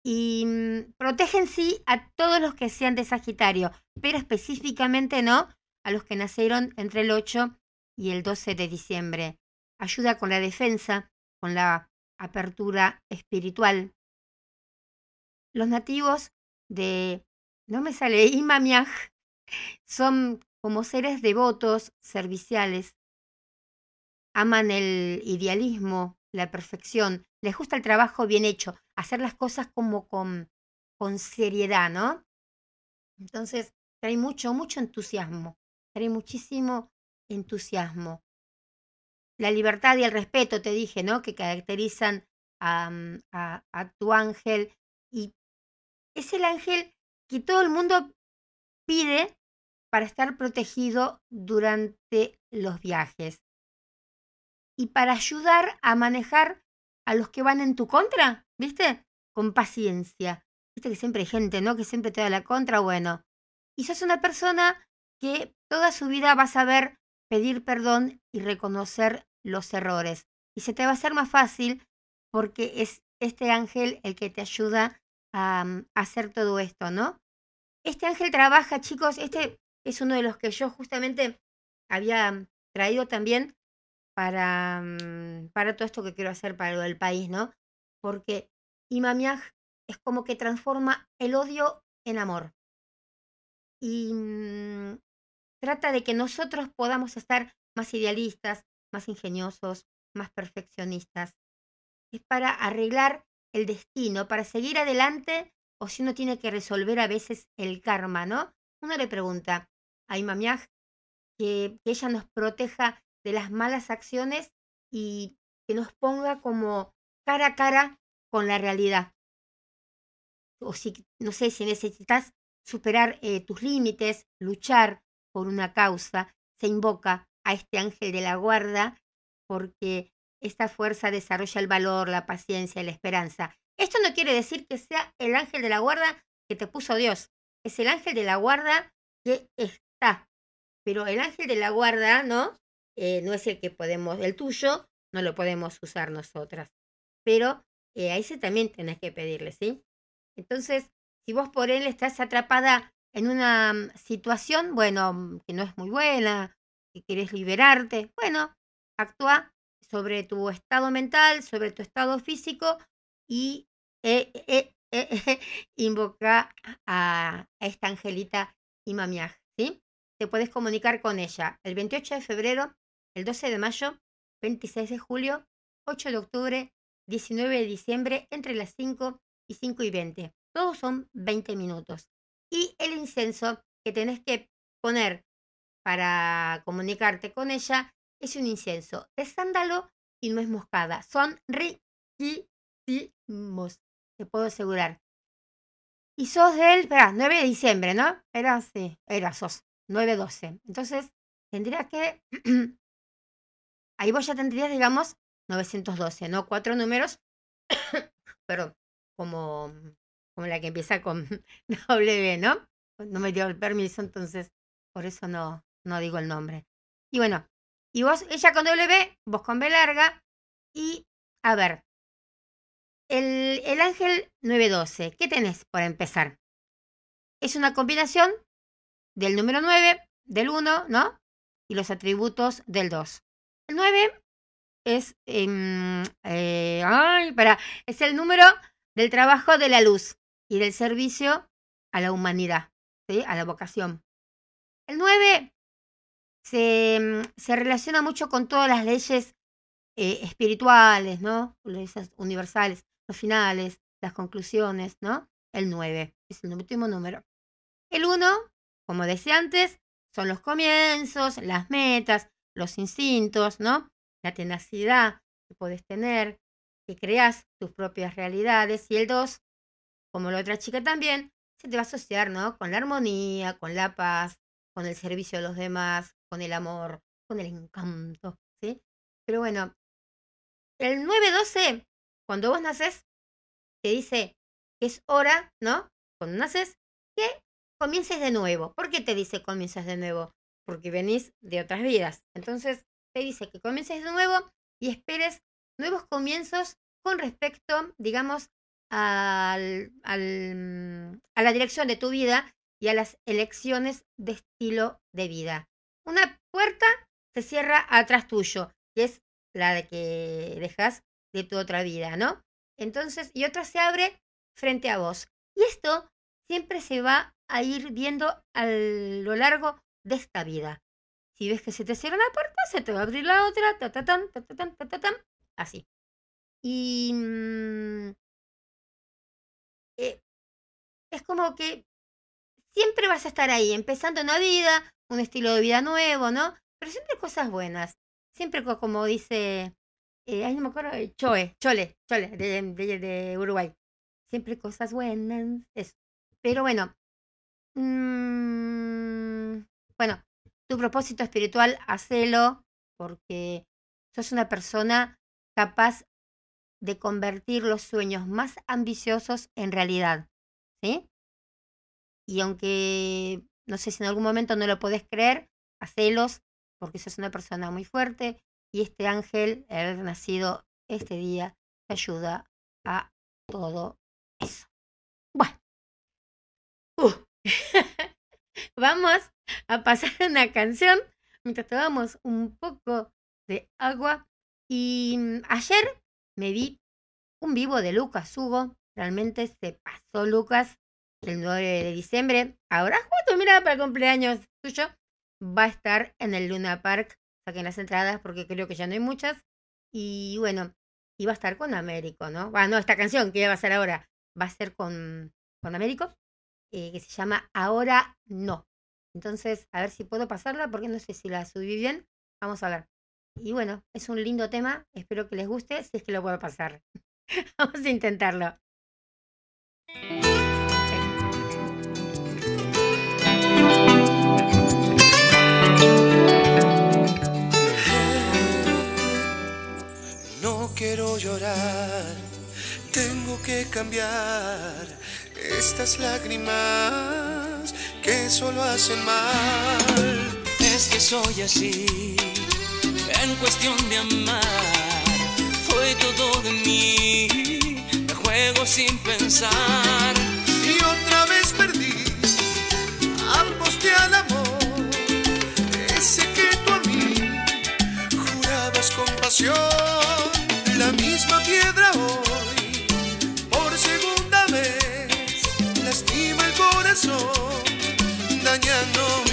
y mm, protegen sí a todos los que sean de Sagitario, pero específicamente no a los que nacieron entre el 8 y el 12 de diciembre. Ayuda con la defensa, con la apertura espiritual. Los nativos de, no me sale, Imamiaj, son como seres devotos, serviciales. Aman el idealismo, la perfección, les gusta el trabajo bien hecho, hacer las cosas como con, con seriedad, ¿no? Entonces, trae mucho, mucho entusiasmo, trae muchísimo entusiasmo. La libertad y el respeto, te dije, ¿no? Que caracterizan a, mm, a, a tu ángel. Y es el ángel que todo el mundo pide para estar protegido durante los viajes. Y para ayudar a manejar a los que van en tu contra, ¿viste? Con paciencia. Viste que siempre hay gente, ¿no? Que siempre te da la contra, bueno. Y sos una persona que toda su vida va a saber pedir perdón y reconocer los errores. Y se te va a hacer más fácil porque es este ángel el que te ayuda a, mm, hacer todo esto, ¿no? Este ángel trabaja, chicos, este es uno de los que yo justamente había traído también para, mm, para todo esto que quiero hacer para lo del país, ¿no? Porque Imamiaj es como que transforma el odio en amor. Y mm, trata de que nosotros podamos estar más idealistas, más ingeniosos, más perfeccionistas. Es para arreglar el destino, para seguir adelante, o si uno tiene que resolver a veces el karma, ¿no? Uno le pregunta a Imamiaj que, que ella nos proteja de las malas acciones y que nos ponga como cara a cara con la realidad. O si, no sé, si necesitas superar eh, tus límites, luchar por una causa, se invoca a este ángel de la guarda porque esta fuerza desarrolla el valor, la paciencia y la esperanza. Esto no quiere decir que sea el ángel de la guarda que te puso Dios. Es el ángel de la guarda que está. Pero el ángel de la guarda, ¿no? Eh, no es el que podemos, el tuyo, no lo podemos usar nosotras. Pero eh, a ese también tenés que pedirle, ¿sí? Entonces, si vos por él estás atrapada en una mm, situación, bueno, mm, que no es muy buena, que quieres liberarte, bueno, actúa sobre tu estado mental, sobre tu estado físico y eh, eh, invoca a, esta angelita Imamiaj, ¿sí? Te puedes comunicar con ella el 28 de febrero, el 12 de mayo, 26 de julio, 8 de octubre, 19 de diciembre, entre las 5 y 5 y 20. Todos son 20 minutos. Y el incenso que tenés que poner para comunicarte con ella es un incienso de sándalo y nuez moscada. Son riquísimos, te puedo asegurar. Y sos del, espera, 9 de diciembre, ¿no? Era, sí, era, sos 9-12. Entonces, tendría que, ahí vos ya tendrías, digamos, 912, ¿no? Cuatro números, pero como, como la que empieza con W, ¿no? No me dio el permiso, entonces, por eso no, no digo el nombre. Y bueno, y vos, ella con W, vos con B larga. Y, a ver, el, el ángel 912, ¿qué tenés por empezar? Es una combinación del número 9, del 1, ¿no? Y los atributos del 2. El 9 es, eh, para, es el número del trabajo de la luz y del servicio a la humanidad, ¿sí? a la vocación. El 9 se, se relaciona mucho con todas las leyes eh, espirituales, ¿no? Leyes universales, los finales, las conclusiones, ¿no? El 9 es el último número. El 1, como decía antes, son los comienzos, las metas, los instintos, ¿no? La tenacidad que puedes tener, que creas tus propias realidades. Y el 2, como la otra chica también, se te va a asociar, ¿no? Con la armonía, con la paz, con el servicio a los demás, con el amor, con el encanto, ¿sí? Pero bueno, el 9-12, cuando vos naces, te dice que es hora, ¿no? Cuando naces, que comiences de nuevo. ¿Por qué te dice comiences de nuevo? Porque venís de otras vidas. Entonces, te dice que comiences de nuevo y esperes nuevos comienzos con respecto, digamos, al, al, a la dirección de tu vida y a las elecciones de estilo de vida una puerta se cierra atrás tuyo, que es la de que dejas de tu otra vida, ¿no? Entonces, y otra se abre frente a vos. Y esto siempre se va a ir viendo a lo largo de esta vida. Si ves que se te cierra una puerta, se te va a abrir la otra, ta ta tan, ta ta tan, ta ta tan, así. Y mm, eh, es como que siempre vas a estar ahí, empezando una vida, un estilo de vida nuevo, ¿no? Pero siempre cosas buenas. Siempre como dice, eh, no me acuerdo, eh, Choe, Chole, Chole, de, de, Uruguay. Siempre cosas buenas, eso. Pero bueno, mmm, bueno, tu propósito espiritual, hacelo, porque sos una persona capaz de convertir los sueños más ambiciosos en realidad, ¿sí? Y aunque no sé si en algún momento no lo podés creer, hacelos, porque sos una persona muy fuerte y este ángel, el haber nacido este día, te ayuda a todo eso. Bueno. Uh. Vamos a pasar una canción mientras tomamos un poco de agua. Y mm, ayer me vi un vivo de Lucas Hugo. Realmente se pasó Lucas el 9 de diciembre. Ahora justo, mira, para el cumpleaños suyo. Va a estar en el Luna Park. Saquen las entradas porque creo que ya no hay muchas. Y bueno, iba a estar con Américo, ¿no? Bueno, esta canción que va a ser ahora va a ser con, con Américo, eh, que se llama Ahora No. Entonces, a ver si puedo pasarla, porque no sé si la subí bien. Vamos a ver. Y bueno, es un lindo tema. Espero que les guste, si es que lo puedo pasar. Vamos a intentarlo. No quiero llorar, tengo que cambiar estas lágrimas que solo hacen mal. Es que soy así, en cuestión de amar, fue todo de mí, me juego sin pensar. Y otra vez perdí, aposté al amor, ese que tú a mí jurabas con pasión. La misma piedra hoy, por segunda vez, lastima el corazón, dañando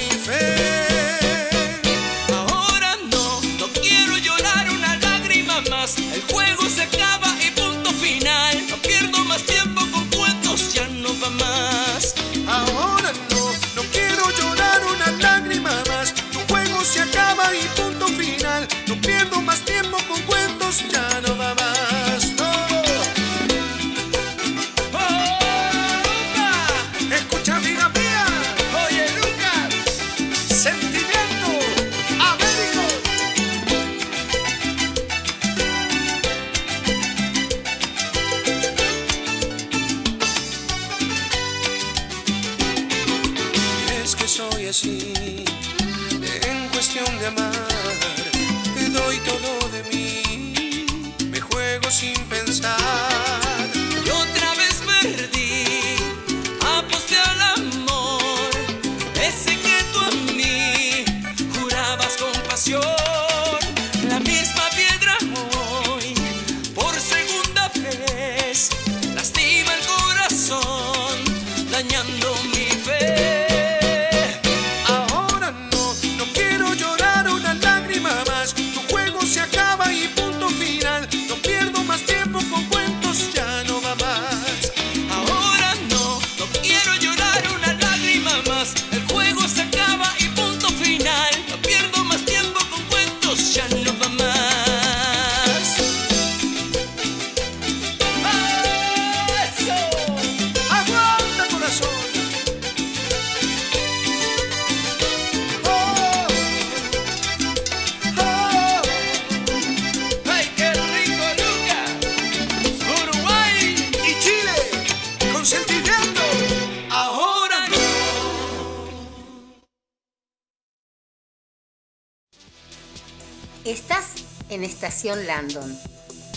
Landon,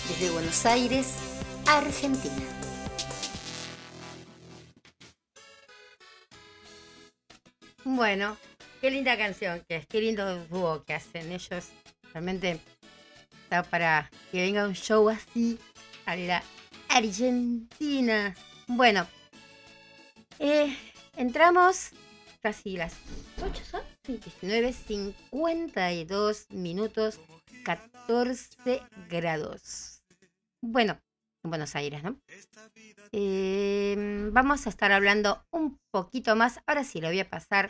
desde Buenos Aires, Argentina. Bueno, qué linda canción que es, qué lindo dúo que hacen ellos. Realmente está para que venga un show así a la Argentina. Bueno, eh, entramos casi las 8 son, sí, 19.52 minutos, 14 grados. Bueno, en Buenos Aires, ¿no? Eh, vamos a estar hablando un poquito más. Ahora sí, le voy a pasar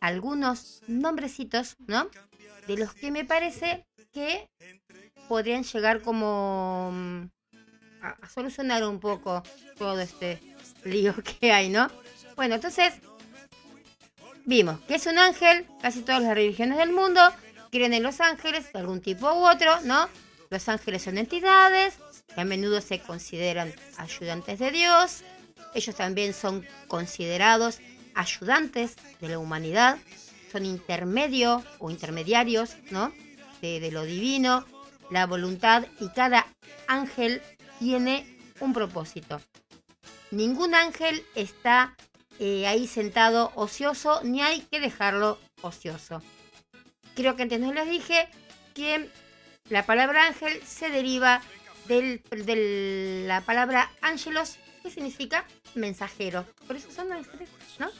algunos nombrecitos, ¿no? De los que me parece que podrían llegar como mm, a solucionar un poco todo este lío que hay, ¿no? Bueno, entonces vimos que es un ángel, casi todas las religiones del mundo creen en los ángeles de algún tipo u otro, ¿no? Los ángeles son entidades que a menudo se consideran ayudantes de Dios. Ellos también son considerados ayudantes de la humanidad. Son intermedio o intermediarios, ¿no? De, lo divino, la voluntad y cada ángel tiene un propósito. Ningún ángel está eh, ahí sentado ocioso, ni hay que dejarlo ocioso. Creo que antes no les dije que la palabra ángel se deriva del, de la palabra ángelos, que significa mensajero. Por eso son ángeles, ¿no?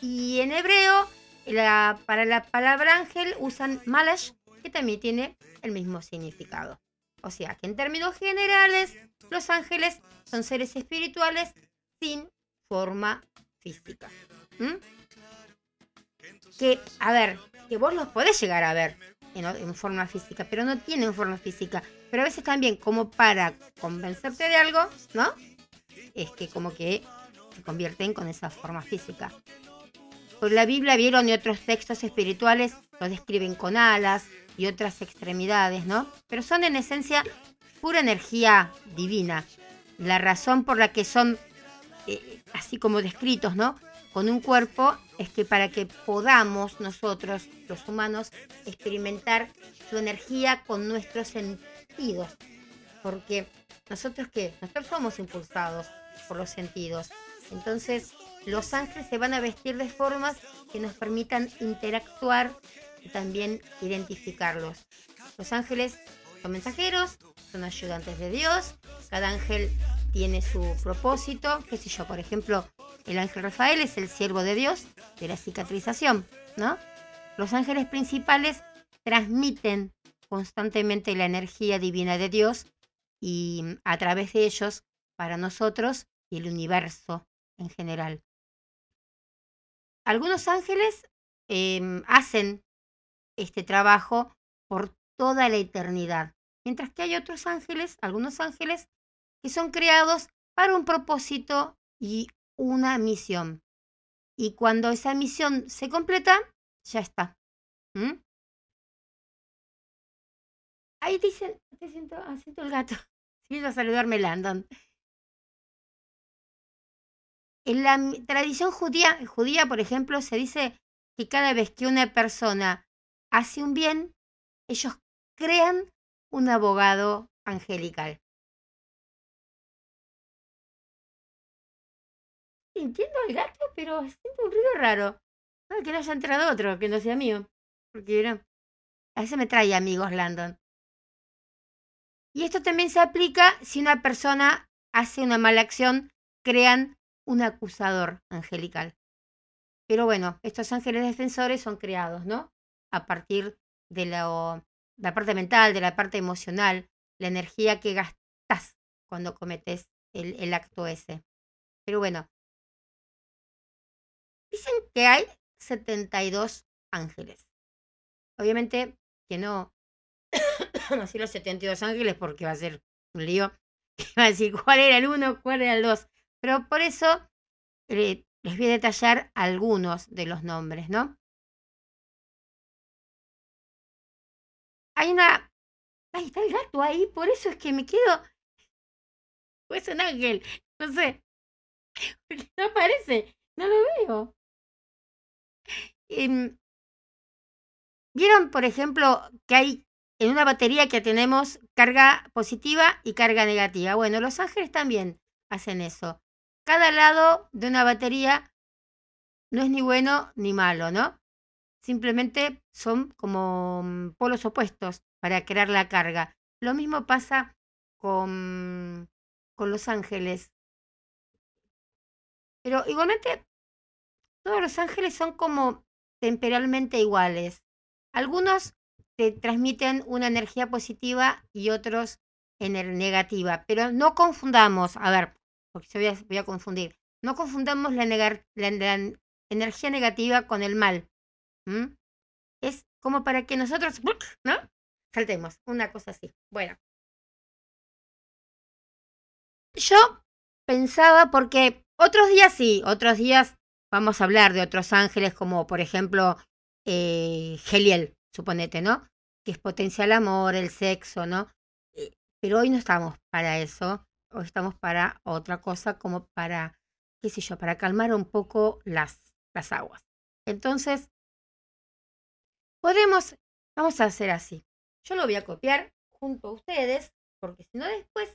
Y en hebreo, la, para la palabra ángel usan malash, que también tiene el mismo significado. O sea que en términos generales, los ángeles son seres espirituales sin forma física. ¿Mm? Que, a ver, que vos los podés llegar a ver en, forma física, pero no tienen forma física. Pero a veces también, como para convencerte de algo, ¿no? Es que como que se convierten con esa forma física. Por la Biblia vieron y otros textos espirituales lo describen con alas y otras extremidades, ¿no? Pero son en esencia pura energía divina. La razón por la que son eh, así como descritos, ¿no? Con un cuerpo es que para que podamos nosotros, los humanos, experimentar su energía con nuestros sentidos. Porque nosotros qué? Nosotros somos impulsados por los sentidos. Entonces, los ángeles se van a vestir de formas que nos permitan interactuar y también identificarlos. Los ángeles son mensajeros, son ayudantes de Dios, cada ángel tiene su propósito, qué sé yo, por ejemplo, el ángel Rafael es el siervo de Dios de la cicatrización, ¿no? Los ángeles principales transmiten constantemente la energía divina de Dios y mm, a través de ellos para nosotros y el universo en general. Algunos ángeles em, hacen este trabajo por toda la eternidad, mientras que hay otros ángeles, algunos ángeles, que son creados para un propósito y una misión. Y cuando esa misión se completa, ya está. Ahí dicen, te siento, ah, siento el gato. A saludarme Landon. En la tradición judía, judía, por ejemplo, se dice que cada vez que una persona hace un bien, ellos crean un abogado angelical. Entiendo al gato, pero siento un ruido raro. que no haya entrado otro, que no sea mío. Porque a veces me trae amigos Landon. Y esto también se aplica si una persona hace una mala acción, crean un acusador angelical. Pero bueno, estos ángeles defensores son creados, ¿no? A partir de la, parte mental, de la parte emocional, la energía que gastas cuando cometes el acto ese. Pero bueno, Dicen que hay 72 ángeles. Obviamente que no, no los 72 ángeles porque va a ser un lío. Va a decir cuál era el uno, cuál era el dos. Pero por eso eh, les voy a detallar algunos de los nombres, ¿no? Hay una... Ahí está el gato ahí, por eso es que me quedo... O es un ángel, no sé. no aparece, no lo veo. Em, ¿Vieron, por ejemplo, que hay en una batería que tenemos carga positiva y carga negativa? Bueno, los ángeles también hacen eso. Cada lado de una batería no es ni bueno ni malo, ¿no? Simplemente son como mm, polos opuestos para crear la carga. Lo mismo pasa con, con los ángeles. Pero igualmente, todos los ángeles son como temporalmente iguales. Algunos te transmiten una energía positiva y otros negativa, pero no confundamos, a ver, porque se voy a, confundir, no confundamos la, energía negativa con el mal. Es como para que nosotros, ¿no? Saltemos, una cosa así. Bueno. Yo pensaba porque otros días sí, otros días vamos a hablar de otros ángeles como por ejemplo eh, Geliel, suponete, ¿no? Que es potencia el amor, el sexo, ¿no? Eh, pero hoy no estamos para eso, hoy estamos para otra cosa, como para, qué sé yo, para calmar un poco las, las aguas. Entonces, podemos, vamos a hacer así. Yo lo voy a copiar junto a ustedes, porque si no después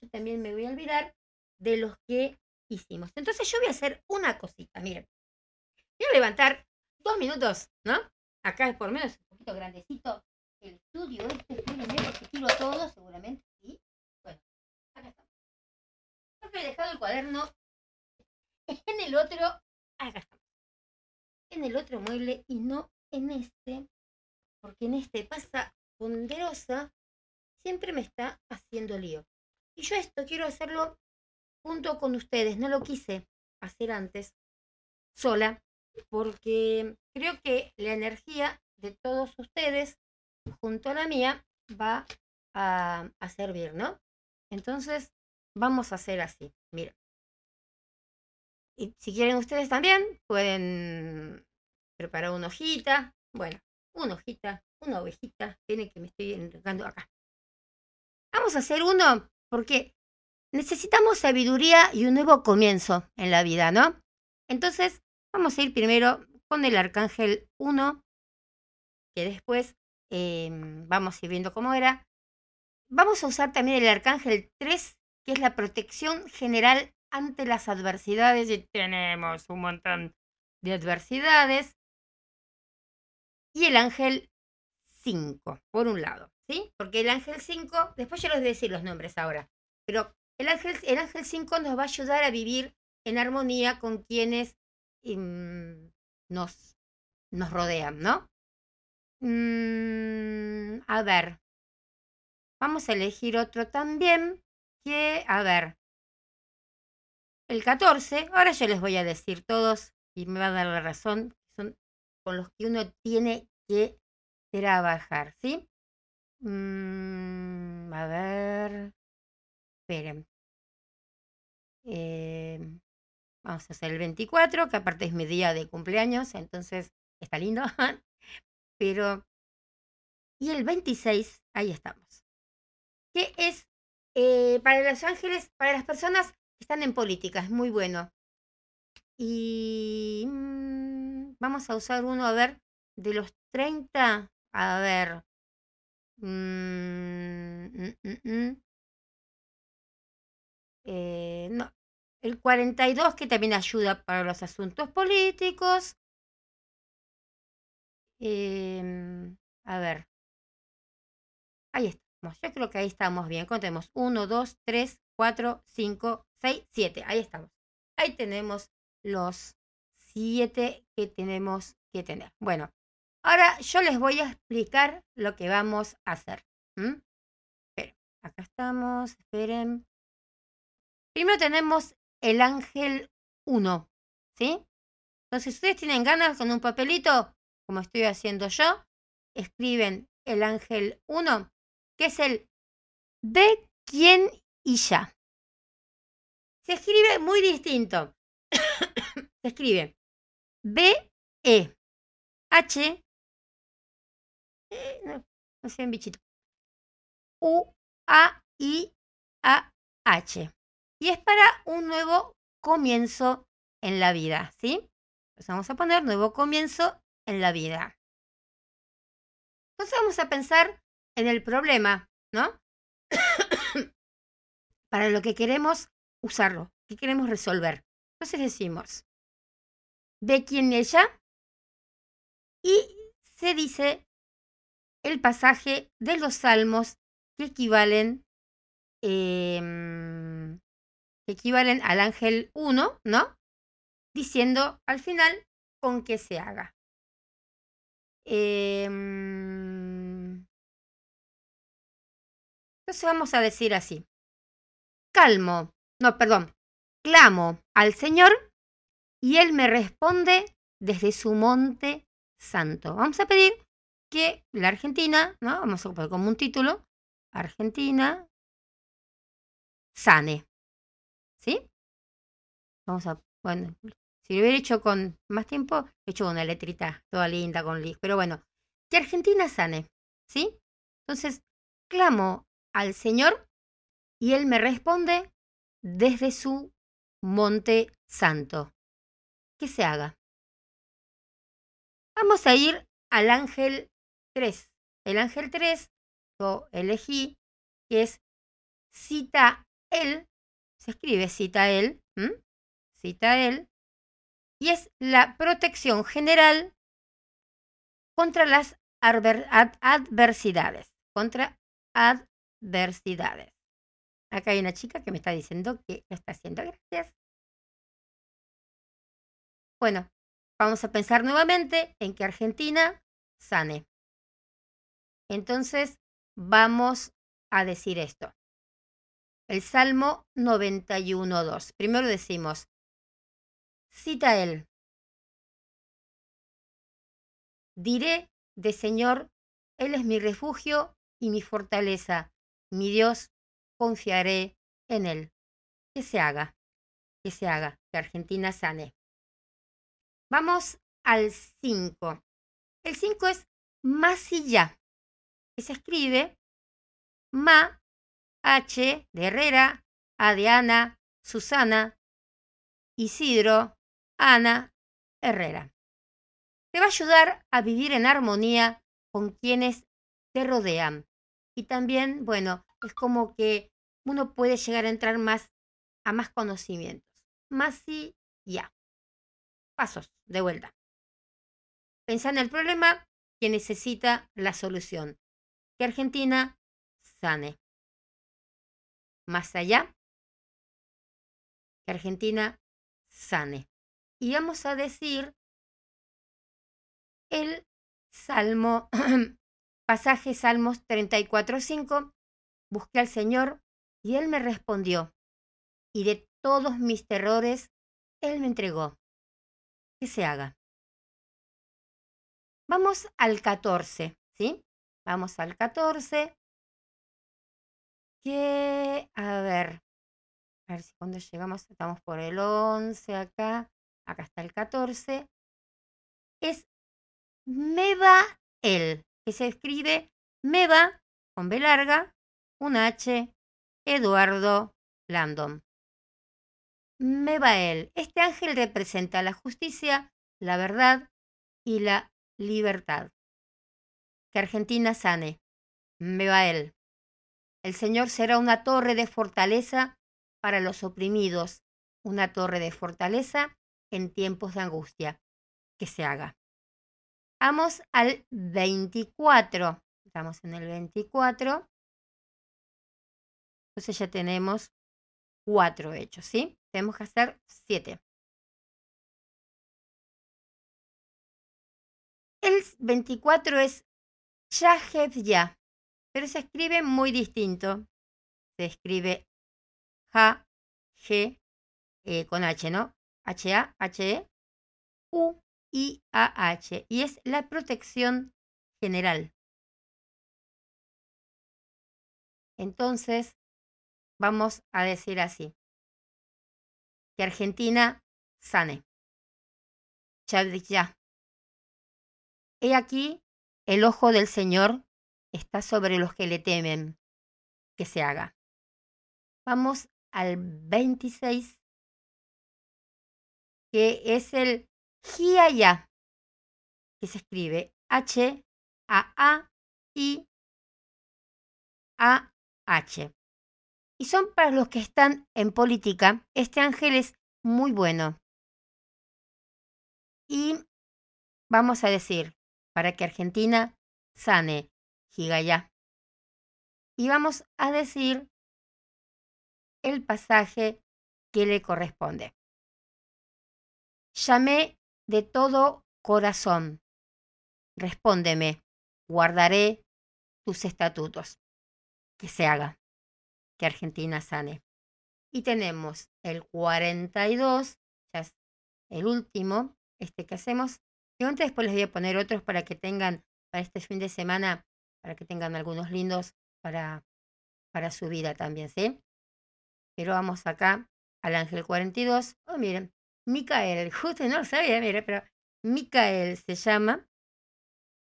yo también me voy a olvidar de los que Entonces yo voy a hacer una cosita, miren. Voy a levantar dos minutos, ¿no? Acá es por menos un poquito grandecito el estudio este, espérenme porque tiro todo, seguramente, ¿sí? Bueno, acá estamos. Yo he dejado el cuaderno en el otro, acá estamos. En el otro mueble y no en este, porque en este pasa ponderosa, siempre me está haciendo lío. Y yo esto quiero hacerlo junto con ustedes, no lo quise hacer antes, sola, porque creo que la energía de todos ustedes, junto a la mía, va a, a servir, ¿no? Entonces, vamos a hacer así, miren. Y si quieren ustedes también, pueden preparar una hojita, bueno, una hojita, una ovejita, tiene que me estoy entregando acá. Vamos a hacer uno porque necesitamos sabiduría y un nuevo comienzo en la vida, ¿no? Entonces, vamos a ir primero con el arcángel 1, que después eh, vamos a ir viendo cómo era. Vamos a usar también el arcángel 3, que es la protección general ante las adversidades, y tenemos un montón de adversidades. Y el ángel 5, por un lado, ¿sí? Porque el ángel 5, después yo les voy a decir los nombres ahora, pero el ángel, el ángel 5 nos va a ayudar a vivir en armonía con quienes mm, nos, nos rodean, ¿no? Mm, a ver, vamos a elegir otro también que, a ver, el 14, ahora yo les voy a decir todos y me va a dar la razón, son con los que uno tiene que trabajar, ¿sí? Mm, a ver, esperen. Eh, vamos a hacer el 24, que aparte es mi día de cumpleaños, entonces está lindo. Pero, y el 26, ahí estamos. ¿Qué es eh, para los ángeles, para las personas que están en política? Es muy bueno. Y mm, vamos a usar uno, a ver, de los 30, a ver. Mm, mm, eh, no, el 42 que también ayuda para los asuntos políticos. Em, a ver. Ahí estamos. Yo creo que ahí estamos bien. Contemos. 1, 2, 3, 4, 5, 6, 7. Ahí estamos. Ahí tenemos los 7 que tenemos que tener. Bueno, ahora yo les voy a explicar lo que vamos a hacer. Esperen. Acá estamos. Esperen. Primero tenemos el ángel 1. ¿Sí? Entonces, si ustedes tienen ganas con un papelito, como estoy haciendo yo, escriben el ángel 1, que es el de quién y ya. Se escribe muy distinto. Se escribe B, E, H, eh, no, no sé, bichito. U, A, I, A, H. Y es para un nuevo comienzo en la vida, ¿sí? Pues vamos a poner nuevo comienzo en la vida. Entonces vamos a pensar en el problema, ¿no? Para lo que queremos usarlo, que queremos resolver. Entonces decimos, de quién ella, y se dice el pasaje de los salmos que equivalen, em, equivalen al ángel 1, ¿no? Diciendo al final con qué se haga. Em, entonces vamos a decir así. Calmo, no, perdón, clamo al Señor y Él me responde desde su monte santo. Vamos a pedir que la Argentina, ¿no? Vamos a poner como un título, Argentina sane. ¿Sí? Vamos a, bueno, si lo hubiera hecho con más tiempo, he hecho una letrita toda linda con Liz. Pero bueno, que Argentina sane, ¿sí? Entonces, clamo al Señor y Él me responde desde su monte santo. Que se haga. Vamos a ir al ángel 3. El ángel 3 yo elegí, que es cita él, se escribe cita él, cita él, y es la protección general contra las adversidades, contra adversidades. Acá hay una chica que me está diciendo que está haciendo. Gracias. Bueno, vamos a pensar nuevamente en que Argentina sane. Entonces, vamos a decir esto. El Salmo 91.2. Primero decimos, cita él. Diré de Señor, Él es mi refugio y mi fortaleza, mi Dios, confiaré en Él. Que se haga, que se haga, que Argentina sane. Vamos al 5. El 5 es más y ya, que se escribe Ma, H de Herrera, A de Ana, Susana, Isidro, Ana, Herrera. Te va a ayudar a vivir en armonía con quienes te rodean. Y también, bueno, es como que uno puede llegar a entrar más a más conocimientos. Más y ya. Pasos de vuelta. Pensá en el problema que necesita la solución. Que Argentina sane. Más allá, que Argentina sane. Y vamos a decir el Salmo, pasaje Salmos 34.5, busqué al Señor y Él me respondió, y de todos mis terrores Él me entregó. Que se haga. Vamos al 14, ¿sí? Vamos al 14. Que, a ver, a ver si cuando llegamos, estamos por el 11 acá, acá está el 14. Es Meba el, que se escribe Meba con B larga, un H, Eduardo Landon. Mebael. Este ángel representa la justicia, la verdad y la libertad. Que Argentina sane. Mebael. El Señor será una torre de fortaleza para los oprimidos, una torre de fortaleza en tiempos de angustia. Que se haga. Vamos al 24. Estamos en el 24. Entonces ya tenemos cuatro hechos, ¿sí? Tenemos que hacer siete. El 24 es ya, pero se escribe muy distinto. Se escribe Ja, G, eh, con H, ¿no? H-A, H-E, U, IAH y es la protección general. Entonces, vamos a decir así, que Argentina sane. ya. He aquí, el ojo del Señor está sobre los que le temen, que se haga. Vamos al 26, que es el Hiaya, que se escribe H A A I A H. Y son para los que están en política, este ángel es muy bueno. Y vamos a decir, para que Argentina sane Higaya. Y vamos a decir el pasaje que le corresponde. Llamé de todo corazón. Respóndeme, guardaré tus estatutos. Que se haga, que Argentina sane. Y tenemos el 42, ya es el último, este que hacemos. Y antes después les voy a poner otros para que tengan, para este fin de semana, para que tengan algunos lindos para, para su vida también, ¿sí? Pero vamos acá al ángel 42. Oh, miren, Micael, justo no lo sabía, mire, pero Micael se llama.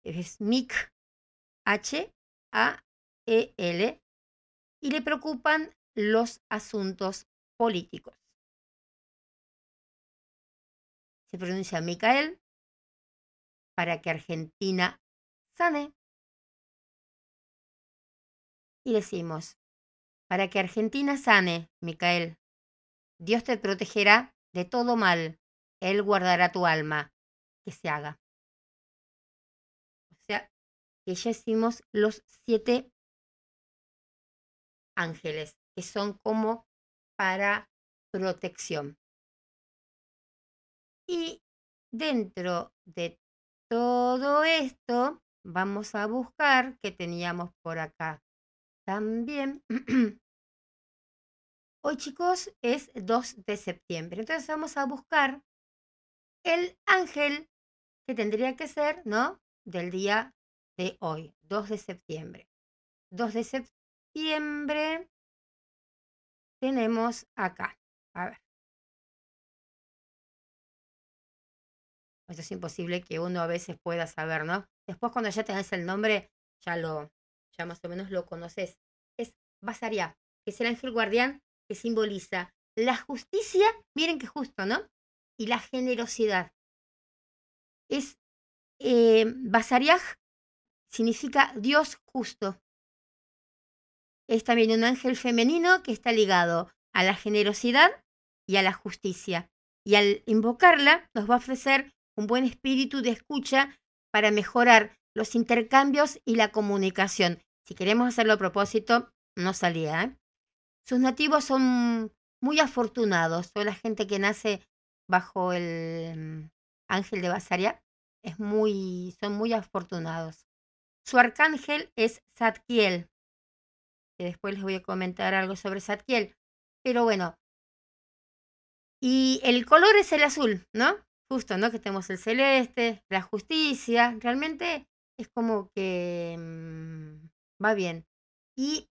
es Mick, H-A-E-L, y le preocupan los asuntos políticos. Se pronuncia Micael para que Argentina sane. Y decimos, para que Argentina sane, Micael, Dios te protegerá de todo mal, Él guardará tu alma, que se haga. O sea, que ya hicimos los siete ángeles, que son como para protección. Y dentro de todo esto, vamos a buscar que teníamos por acá también. Hoy chicos es 2 de septiembre, entonces vamos a buscar el ángel que tendría que ser, ¿no? Del día de hoy, 2 de septiembre. 2 de septiembre tenemos acá. A ver. Esto es imposible que uno a veces pueda saber, ¿no? Después cuando ya tenés el nombre, ya lo, ya más o menos lo conoces. Es Basaria, que es el ángel guardián que simboliza la justicia, miren qué justo, ¿no? Y la generosidad. Es eh, significa Dios justo. Es también un ángel femenino que está ligado a la generosidad y a la justicia. Y al invocarla nos va a ofrecer un buen espíritu de escucha para mejorar los intercambios y la comunicación. Si queremos hacerlo a propósito, no salía. ¿eh? Sus nativos son muy afortunados. Toda la gente que nace bajo el mm, ángel de Basaria es muy, son muy afortunados. Su arcángel es Zadkiel, que después les voy a comentar algo sobre Zadkiel. Pero bueno, y el color es el azul, ¿no? Justo, ¿no? Que tenemos el celeste, la justicia, realmente es como que mm, va bien. Y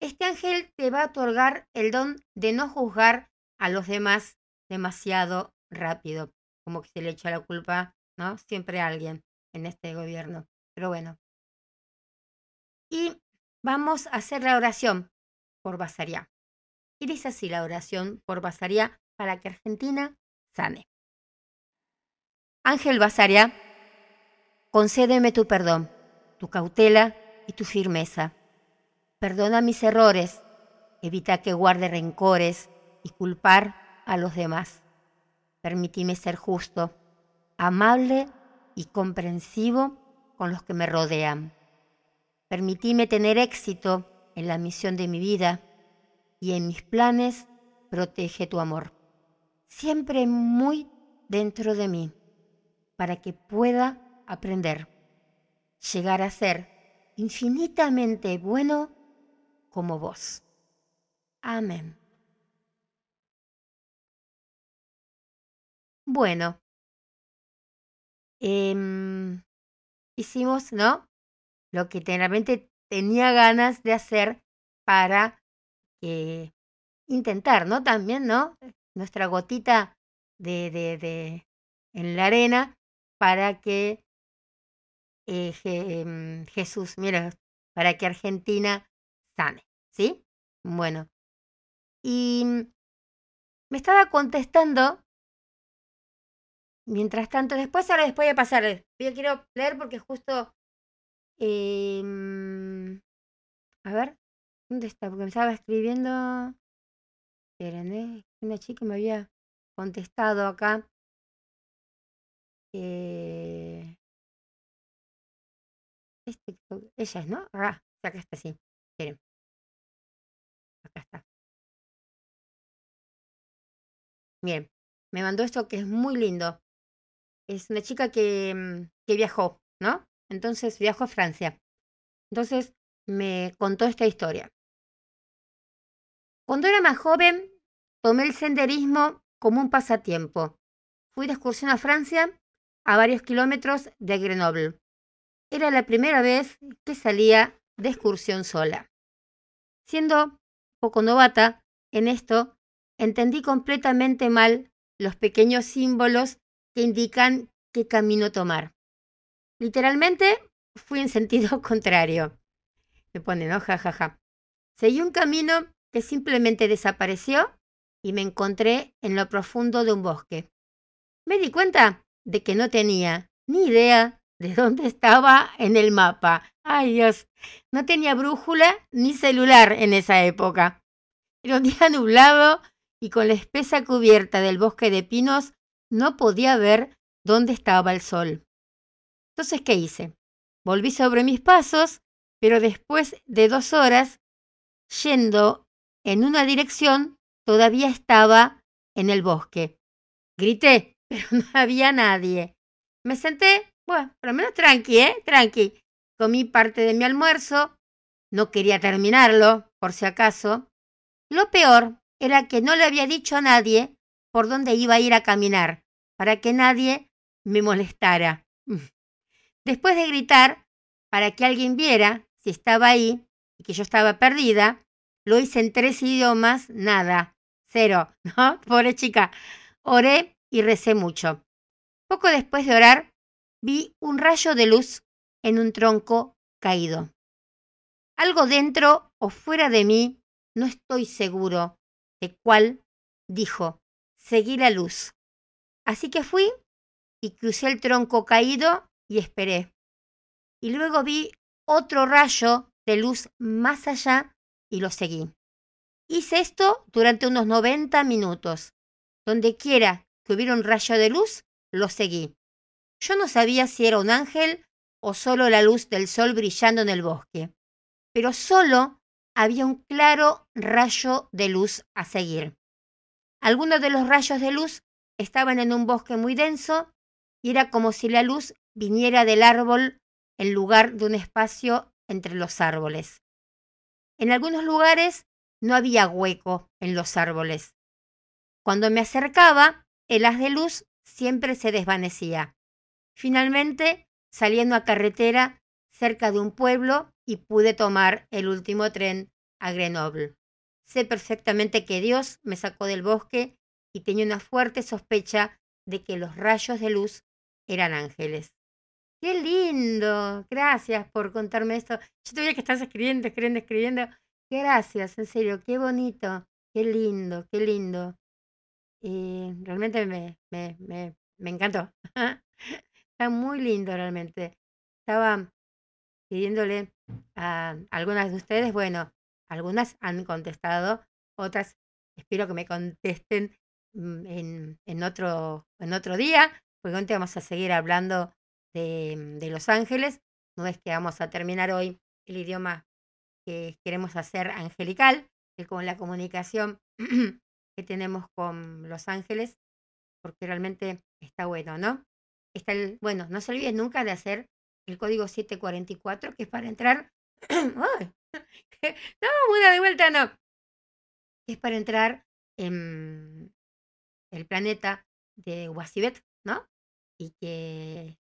este ángel te va a otorgar el don de no juzgar a los demás demasiado rápido, como que se le echa la culpa, ¿no? Siempre a alguien en este gobierno. Pero bueno. Y vamos a hacer la oración por Basaria. Y dice así la oración por Basaria para que Argentina sane. Ángel Basaria, concédeme tu perdón, tu cautela y tu firmeza. Perdona mis errores, evita que guarde rencores y culpar a los demás. Permitime ser justo, amable y comprensivo con los que me rodean. Permitime tener éxito en la misión de mi vida y en mis planes protege tu amor. Siempre muy dentro de mí, para que pueda aprender, llegar a ser infinitamente bueno como vos. Amén. Bueno, em, hicimos, ¿no? Lo que realmente tenía ganas de hacer para intentar, ¿no? También, ¿no? Nuestra gotita de, de, de en la arena para que eh, em, Jesús, mira, para que Argentina sane, ¿sí? Bueno, y me estaba contestando Mientras tanto, después, ahora después de pasar, yo quiero leer porque justo, em, a ver, ¿dónde está? Porque me estaba escribiendo, esperen, ¿eh? una chica me había contestado acá. Eh, ella es, ¿no? Ah, acá está, sí. Esperen. Acá está. Bien, me mandó esto que es muy lindo es una chica que, mm, que viajó, ¿no? Entonces viajó a Francia. Entonces me contó esta historia. Cuando era más joven, tomé el senderismo como un pasatiempo. Fui de excursión a Francia, a varios kilómetros de Grenoble. Era la primera vez que salía de excursión sola. Siendo poco novata en esto, entendí completamente mal los pequeños símbolos que indican qué camino tomar. Literalmente fui en sentido contrario. Me pone, ¿no? Ja, ja, ja. Seguí un camino que simplemente desapareció y me encontré en lo profundo de un bosque. Me di cuenta de que no tenía ni idea de dónde estaba en el mapa. Ay Dios, no tenía brújula ni celular en esa época. Era un día nublado y con la espesa cubierta del bosque de pinos no podía ver dónde estaba el sol. Entonces, ¿qué hice? Volví sobre mis pasos, pero después de dos horas, yendo en una dirección, todavía estaba en el bosque. Grité, pero no había nadie. Me senté, bueno, por lo menos tranqui, ¿eh? Tranqui. Comí parte de mi almuerzo. No quería terminarlo, por si acaso. Lo peor era que no le había dicho a nadie por dónde iba a ir a caminar, para que nadie me molestara. Después de gritar, para que alguien viera si estaba ahí y que yo estaba perdida, lo hice en tres idiomas, nada, cero, ¿no? Pobre chica. Oré y recé mucho. Poco después de orar, vi un rayo de luz en un tronco caído. Algo dentro o fuera de mí, no estoy seguro de cuál, dijo, seguí la luz. Así que fui y crucé el tronco caído y esperé. Y luego vi otro rayo de luz más allá y lo seguí. Hice esto durante unos 90 minutos. Donde quiera que hubiera un rayo de luz, lo seguí. Yo no sabía si era un ángel o solo la luz del sol brillando en el bosque, pero solo había un claro rayo de luz a seguir. Algunos de los rayos de luz estaban en un bosque muy denso y era como si la luz viniera del árbol en lugar de un espacio entre los árboles. En algunos lugares no había hueco en los árboles. Cuando me acercaba, el haz de luz siempre se desvanecía. Finalmente salí en una carretera cerca de un pueblo y pude tomar el último tren a Grenoble. Sé perfectamente que Dios me sacó del bosque y tenía una fuerte sospecha de que los rayos de luz eran ángeles. ¡Qué lindo! Gracias por contarme esto. Yo todavía que estás escribiendo, escribiendo, escribiendo. Gracias, en serio, qué bonito, qué lindo, qué lindo. Y realmente me, me, me, me encantó. Muy lindo realmente. Estaba pidiéndole a algunas de ustedes, bueno, algunas han contestado, otras espero que me contesten mm, en, en, otro, en otro día, porque hoy vamos a seguir hablando de, de Los Ángeles. No es que vamos a terminar hoy el idioma que queremos hacer angelical, con la comunicación que tenemos con Los Ángeles, porque realmente está bueno, ¿no? Está el, bueno, no se olviden nunca de hacer el código 744, que es para entrar. no, una de vuelta no. Es para entrar en el planeta de Wasibet, ¿no? Y que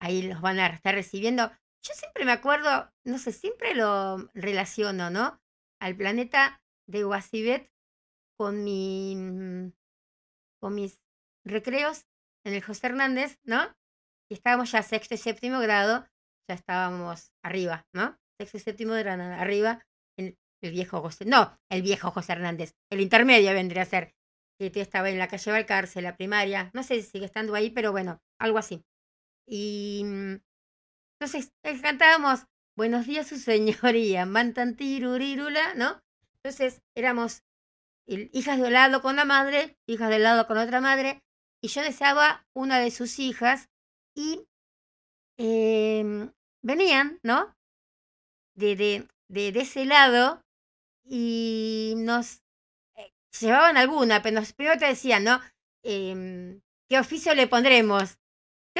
ahí los van a estar recibiendo. Yo siempre me acuerdo, no sé, siempre lo relaciono, ¿no? Al planeta de Wasibet con mi con mis recreos en el José Hernández, ¿no? Y estábamos ya sexto y séptimo grado, ya estábamos arriba, ¿no? Sexto y séptimo grado arriba en el viejo José, no, el viejo José Hernández, el intermedio vendría a ser, que estaba en la calle Valcarce, la primaria, no sé si sigue estando ahí, pero bueno, algo así. Y mm, entonces cantábamos Buenos días, su señoría, mantantirurirula, ¿no? Entonces éramos hijas de un lado con la madre, hijas de lado con otra madre, y yo deseaba una de sus hijas y em, venían, ¿no? De, de, de, ese lado y nos eh, llevaban alguna, pero nos, primero te decían, ¿no? Em, ¿Qué oficio le pondremos?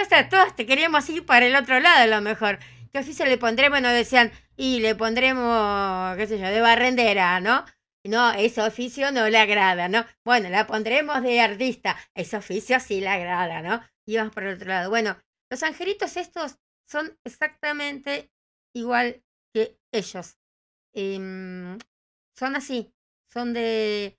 Sea, todos te queríamos ir para el otro lado a lo mejor. ¿Qué oficio le pondremos? Nos decían, y le pondremos, qué sé yo, de barrendera, ¿no? No, ese oficio no le agrada, ¿no? Bueno, la pondremos de artista. Ese oficio sí le agrada, ¿no? Y vamos por el otro lado. Bueno, los angelitos estos son exactamente igual que ellos. Em, son así. Son de...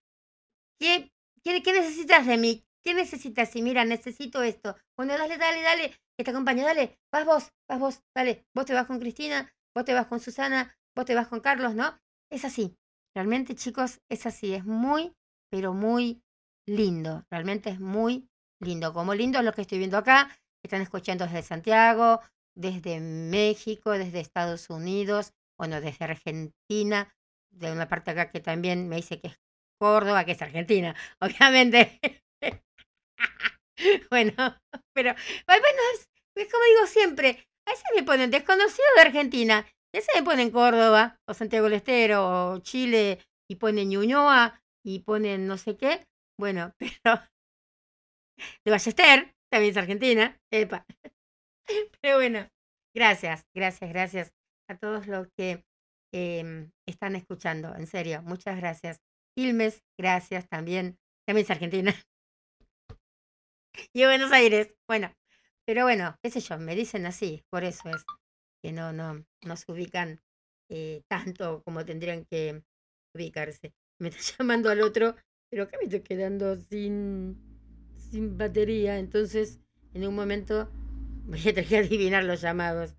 ¿Qué, ¿Qué, ¿Qué necesitas de mí? ¿Qué necesitas? Y mira, necesito esto. Bueno, dale, dale, dale. que te acompañe, dale, vas vos, vas vos, dale, vos te vas con Cristina, vos te vas con Susana, vos te vas con Carlos, ¿no? Es así, realmente chicos, es así, es muy, pero muy lindo, realmente es muy lindo, como lindo es lo que estoy viendo acá, están escuchando desde Santiago, desde México, desde Estados Unidos, bueno, desde Argentina, de una parte acá que también me dice que es Córdoba, que es Argentina, obviamente. bueno, pero bueno, es, es, como digo siempre, a veces me ponen desconocido de Argentina, a veces me ponen Córdoba, o Santiago del Estero, o Chile, y ponen Ñuñoa, y ponen no sé qué. Bueno, pero de Ballester, también es Argentina, epa. Pero bueno, gracias, gracias, gracias a todos los que eh, están escuchando, en serio, muchas gracias. Quilmes, gracias también, también es Argentina. y Buenos Aires, bueno, pero bueno, qué sé yo, me dicen así, por eso es que no, no, no se ubican eh, tanto como tendrían que ubicarse. Me está llamando al otro, pero acá me estoy quedando sin, sin batería, entonces en un momento voy a tener que adivinar los llamados.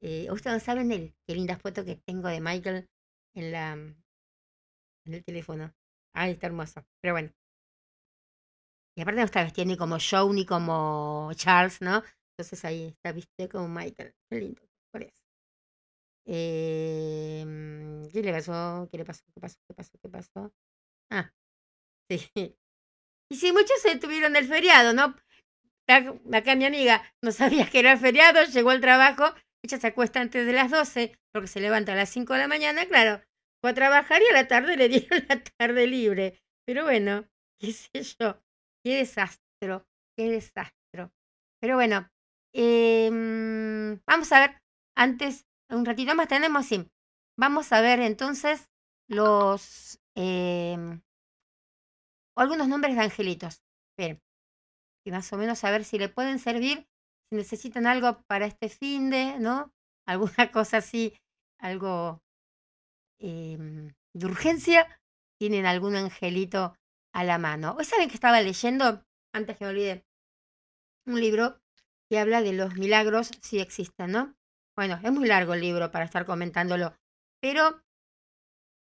Eh, Ustedes saben el, qué linda foto que tengo de Michael en la en el teléfono. Ay, está hermoso. Pero bueno. Y aparte no está vestido ni como Joe ni como Charles, ¿no? Entonces ahí está vestido como Michael. Qué lindo, por eso. Eh, ¿Qué le pasó? ¿Qué le pasó? ¿Qué pasó? ¿Qué pasó? ¿Qué pasó? Ah, sí. Y sí, muchos se tuvieron el feriado, ¿no? Acá mi amiga no sabía que era feriado, llegó al trabajo, ella se acuesta antes de las 12 porque se levanta a las 5 de la mañana, claro, fue a trabajar y a la tarde le dieron la tarde libre. Pero bueno, qué sé yo, qué desastro, qué desastro. Pero bueno, eh, vamos a ver, antes, un ratito más tenemos, sí. Vamos a ver entonces los eh, algunos nombres de angelitos. Bien. Y más o menos a ver si le pueden servir, si necesitan algo para este fin de, ¿no? Alguna cosa así, algo eh, de urgencia, tienen algún angelito a la mano. Hoy saben que estaba leyendo, antes que me olvide, un libro que habla de los milagros si existen, ¿no? Bueno, es muy largo el libro para estar comentándolo, pero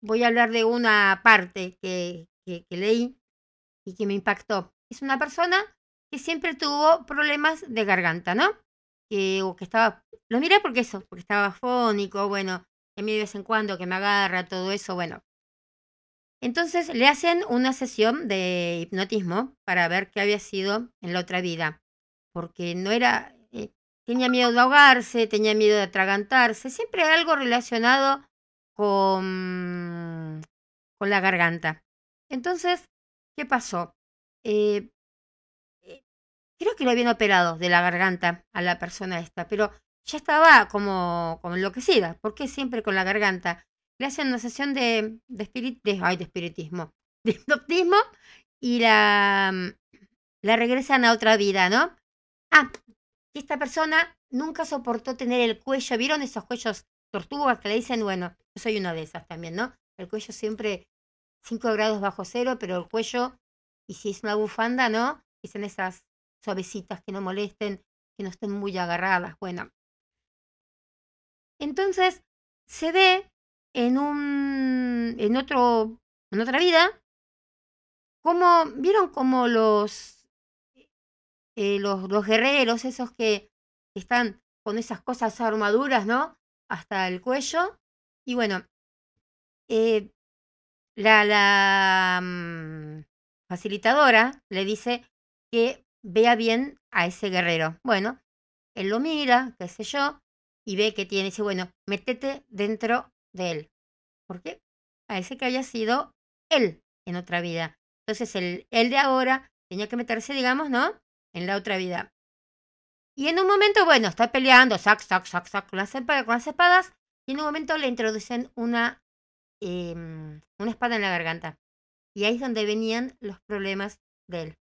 voy a hablar de una parte que, que, leí y que me impactó. Es una persona que siempre tuvo problemas de garganta, ¿no? Que, o que estaba, lo miré porque eso, porque estaba fónico, bueno, a mí de vez en cuando que me agarra, todo eso, bueno. Entonces le hacen una sesión de hipnotismo para ver qué había sido en la otra vida, porque no era, tenía miedo de ahogarse, tenía miedo de atragantarse, siempre algo relacionado con, con la garganta. Entonces, ¿qué pasó? Eh, eh, creo que lo habían operado de la garganta a la persona esta, pero ya estaba como, como enloquecida. ¿Por qué siempre con la garganta? Le hacen una sesión de, de, spirit, de, ay, de espiritismo, de hipnotismo y la, la regresan a otra vida, ¿no? Ah, y esta persona nunca soportó tener el cuello. ¿Vieron esos cuellos tortugas que le dicen? Bueno, yo soy una de esas también, ¿no? El cuello siempre 5 grados bajo cero, pero el cuello, y si es una bufanda, ¿no? Dicen esas suavecitas que no molesten, que no estén muy agarradas. Bueno, entonces se ve en un en otro en otra vida como vieron como los eh, los, los guerreros esos que están con esas cosas armaduras no hasta el cuello y bueno eh, la, la mm, facilitadora le dice que vea bien a ese guerrero bueno él lo mira qué sé yo y ve que tiene, dice, bueno, métete dentro de él. ¿Por qué? Parece que haya sido él en otra vida. Entonces el él de ahora tenía que meterse, digamos, ¿no? En la otra vida. Y en un momento, bueno, está peleando, sac, sac, sac, sac, con las, con las espadas, y en un momento le introducen una, eh, una espada en la garganta. Y ahí es donde venían los problemas de él,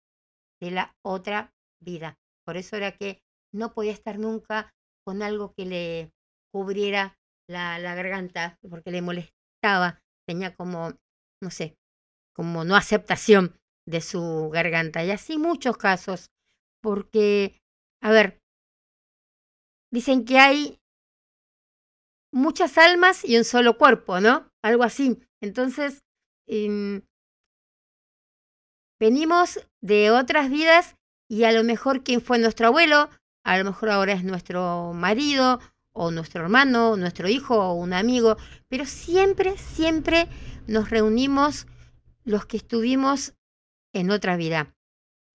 de la otra vida. Por eso era que no podía estar nunca con algo que le cubriera la, la garganta, porque le molestaba, tenía como, no sé, como no aceptación de su garganta. Y así muchos casos, porque, a ver, dicen que hay muchas almas y un solo cuerpo, ¿no? Algo así. Entonces, em, venimos de otras vidas y a lo mejor quien fue nuestro abuelo, a lo mejor ahora es nuestro marido o nuestro hermano, nuestro hijo o un amigo, pero siempre, siempre nos reunimos los que estuvimos en otra vida.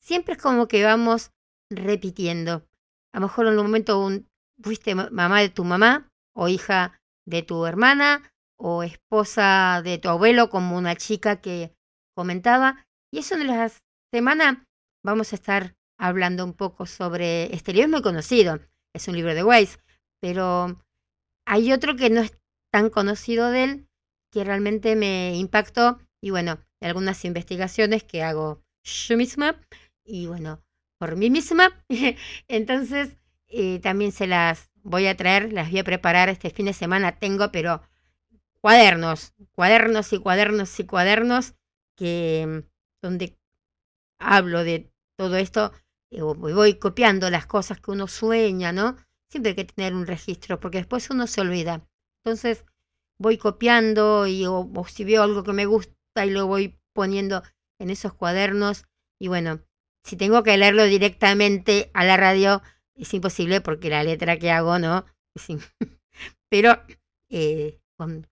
Siempre es como que vamos repitiendo. A lo mejor en un momento un, fuiste mamá de tu mamá o hija de tu hermana o esposa de tu abuelo como una chica que comentaba. Y eso en la semana vamos a estar hablando un poco sobre este libro. Es muy conocido, es un libro de Weiss, pero hay otro que no es tan conocido de él que realmente me impactó y bueno, algunas investigaciones que hago yo misma y bueno, por mí misma. Entonces, eh, también se las voy a traer, las voy a preparar este fin de semana. Tengo, pero cuadernos, cuadernos y cuadernos y cuadernos que donde hablo de todo esto, y voy copiando las cosas que uno sueña, ¿no? Siempre hay que tener un registro, porque después uno se olvida. Entonces voy copiando y o, si veo algo que me gusta y lo voy poniendo en esos cuadernos. Y bueno, si tengo que leerlo directamente a la radio, es imposible porque la letra que hago, ¿no? Pero eh, con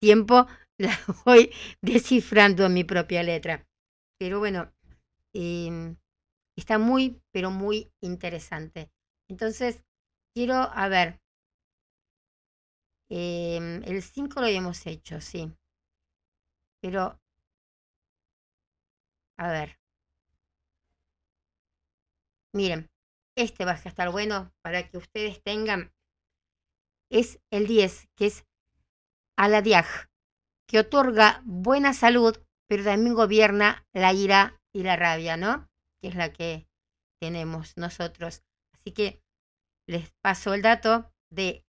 tiempo la voy descifrando mi propia letra. Pero bueno, em, está muy, pero muy interesante. Entonces, quiero, a ver, em, el 5 lo habíamos hecho, sí. Pero, a ver. Miren, este va a estar bueno para que ustedes tengan. Es el 10, que es Aladiaj, que otorga buena salud, pero también gobierna la ira y la rabia, ¿no? Que es la que tenemos nosotros. Así que les paso el dato de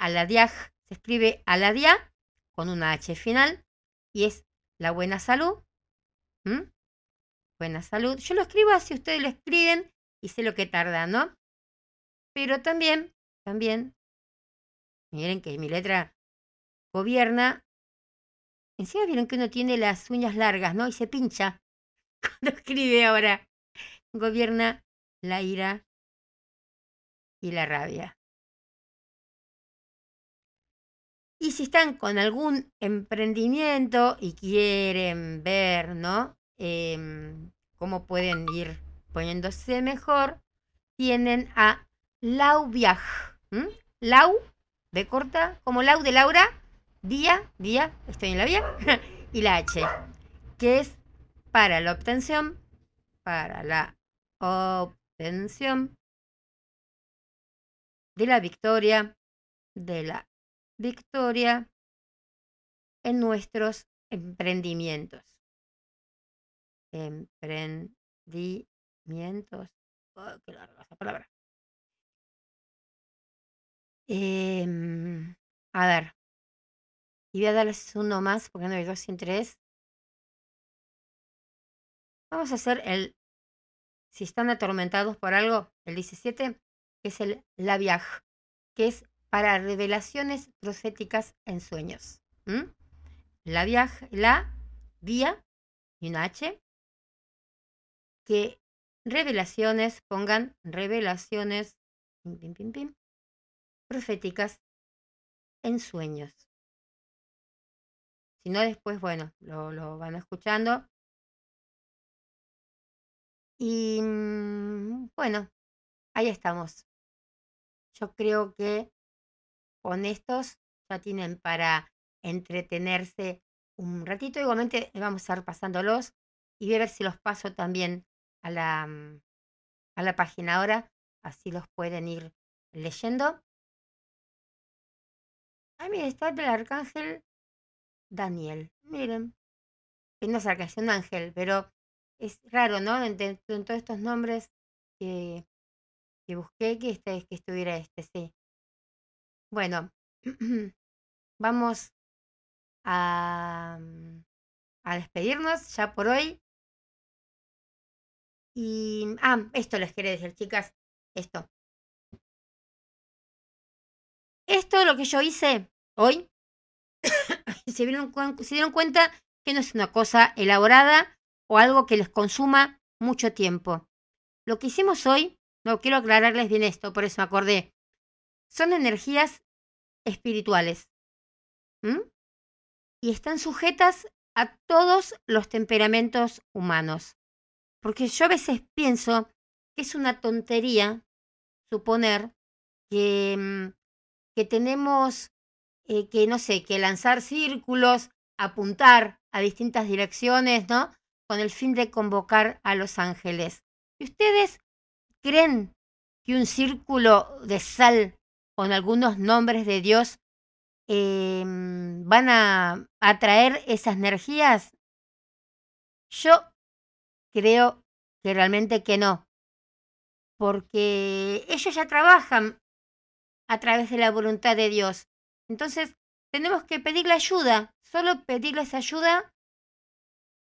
Aladiaj. Se escribe Aladia con una H final y es la buena salud. Buena salud. Yo lo escribo así, ustedes lo escriben y sé lo que tarda, ¿no? Pero también, también, miren que mi letra gobierna Encima vieron que uno tiene las uñas largas, ¿no? Y se pincha cuando escribe ahora. Gobierna la ira y la rabia. Y si están con algún emprendimiento y quieren ver, ¿no? Em, cómo pueden ir poniéndose mejor, tienen a Lau Viaj. Lau, de corta, como Lau de Laura, día, día, estoy en la vía, y la H, que es para la obtención, para la obtención de la victoria, de la victoria en nuestros emprendimientos. Emprendimientos. Oh, qué larga esa palabra. Em, a ver, y voy a darles uno más porque no hay dos sin tres. Vamos a hacer el, si están atormentados por algo, el 17, que es el La Viaj, que es para revelaciones proféticas en sueños. La Viaj, la vía y una H, que revelaciones, pongan revelaciones proféticas en sueños. Si no, después, bueno, lo, van escuchando. Y mm, bueno, ahí estamos. Yo creo que con estos ya tienen para entretenerse un ratito. Igualmente vamos a estar pasándolos y voy a ver si los paso también a la, mm, a la página ahora. Así los pueden ir leyendo. Ay, mira, está el arcángel Daniel. Miren, es una sarcación ángel, pero es raro, ¿no? En, todos estos nombres que, que busqué que, este, que estuviera este, sí. Bueno, vamos a, a despedirnos ya por hoy. Y, ah, esto les quería decir, chicas, esto. esto es lo que yo hice hoy. se, dieron, se dieron cuenta que no es una cosa elaborada o algo que les consuma mucho tiempo. Lo que hicimos hoy, no quiero aclararles bien esto, por eso me acordé, son energías espirituales. Y están sujetas a todos los temperamentos humanos. Porque yo a veces pienso que es una tontería suponer que, mm, que tenemos eh, que, no sé, que lanzar círculos, apuntar a distintas direcciones, ¿no? Con el fin de convocar a los ángeles. ¿Y ustedes creen que un círculo de sal con algunos nombres de Dios em, van a atraer esas energías? Yo creo que realmente que no, porque ellos ya trabajan a través de la voluntad de Dios. Entonces, tenemos que pedirle ayuda, solo pedirles ayuda,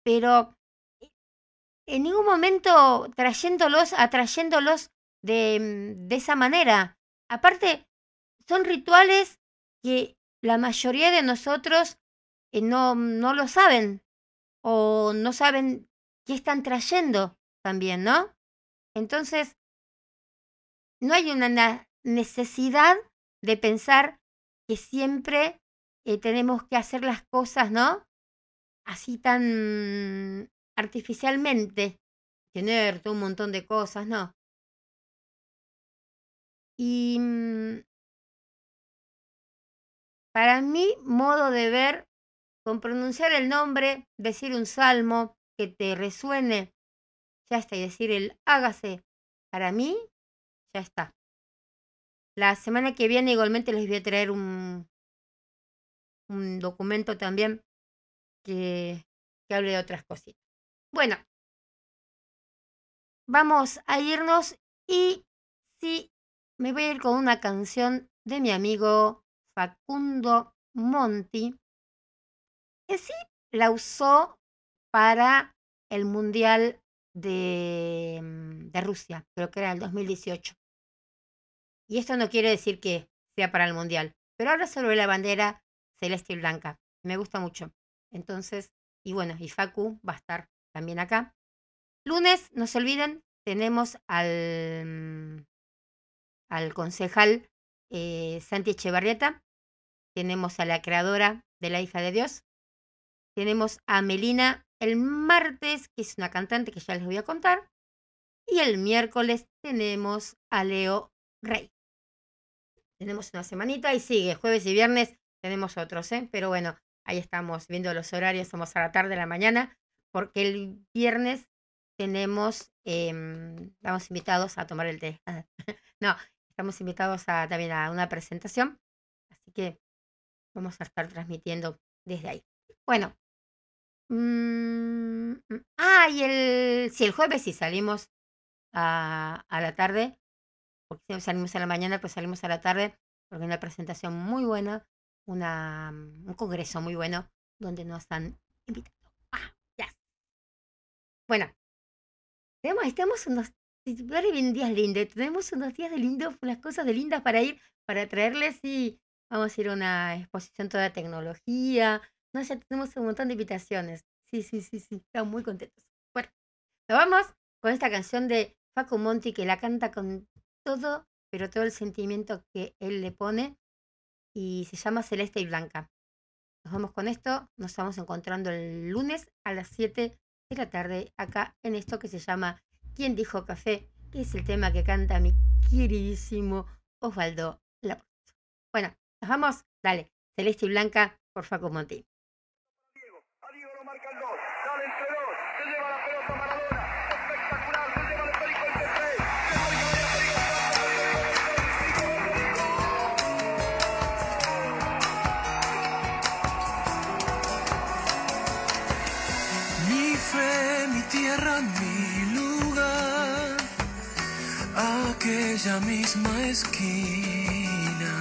pero en ningún momento trayéndolos, atrayéndolos de, de esa manera. Aparte, son rituales que la mayoría de nosotros eh, no, no lo saben o no saben qué están trayendo también, ¿no? Entonces, no hay una necesidad de pensar que siempre eh, tenemos que hacer las cosas, ¿no? Así tan artificialmente, tener todo un montón de cosas, ¿no? Y mm, para mi modo de ver, con pronunciar el nombre, decir un salmo que te resuene, ya está, y decir el hágase, para mí, ya está. La semana que viene igualmente les voy a traer un, un documento también que, que hable de otras cositas. Bueno, vamos a irnos y sí, me voy a ir con una canción de mi amigo Facundo Monti, que sí la usó para el Mundial de, de Rusia, creo que era el 2018. Y esto no quiere decir que sea para el Mundial, pero ahora sobre la bandera celeste y blanca. Me gusta mucho. Entonces, y bueno, y Facu va a estar también acá. Lunes, no se olviden, tenemos al, al concejal eh, Santi Echevarrieta, tenemos a la creadora de La hija de Dios, tenemos a Melina el martes, que es una cantante que ya les voy a contar, y el miércoles tenemos a Leo Rey tenemos una semanita y sigue, jueves y viernes tenemos otros, ¿eh? Pero bueno, ahí estamos viendo los horarios, somos a la tarde, a la mañana, porque el viernes tenemos, eh, estamos invitados a tomar el té. no, estamos invitados a, también a una presentación, así que vamos a estar transmitiendo desde ahí. Bueno. Mm, mm, ah, y el, si el jueves sí salimos a, a la tarde, porque salimos a la mañana, pues salimos a la tarde, porque una presentación muy buena, una, un congreso muy bueno, donde nos han invitado. Ah, ya. Bueno, tenemos, tenemos unos días lindos, tenemos unos días de lindos, unas cosas de lindas para ir, para traerles y vamos a ir a una exposición toda tecnología. No sé, tenemos un montón de invitaciones. Sí, sí, sí, sí, estamos muy contentos. Bueno, nos vamos con esta canción de Facu Monti que la canta con todo, pero todo el sentimiento que él le pone y se llama Celeste y Blanca. Nos vamos con esto, nos estamos encontrando el lunes a las 7 de la tarde acá en esto que se llama ¿Quién dijo café? que es el tema que canta mi queridísimo Osvaldo Laporte. Bueno, nos vamos, dale, Celeste y Blanca por Facu Monti. Aquella misma esquina,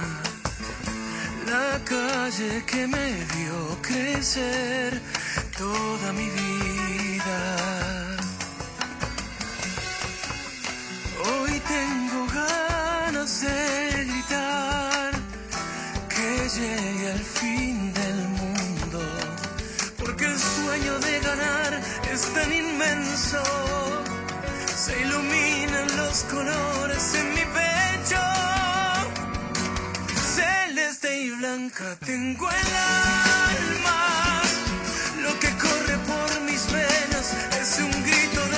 la calle que me vio crecer toda mi vida. Hoy tengo ganas de gritar es tan inmenso. Se iluminan los colores en mi pecho. Celeste y blanca tengo el alma. Lo que corre por mis venas es un grito de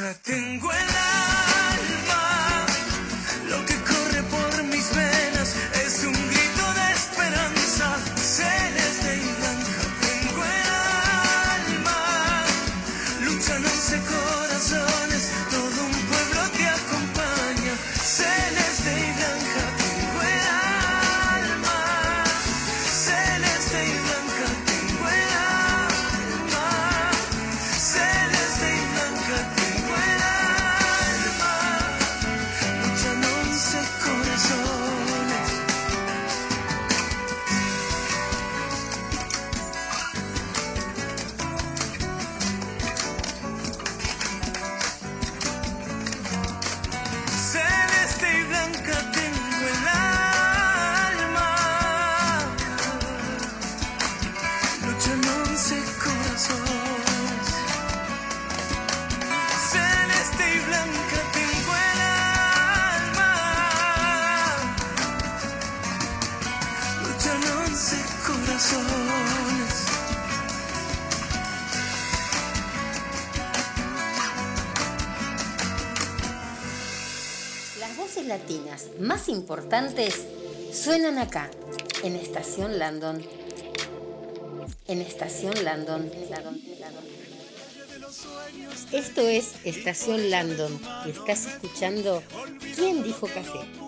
blanca tengo el alma. Suenan acá, en Estación Landon. En Estación Landon. Esto es Estación Landon y estás escuchando ¿Quién dijo café?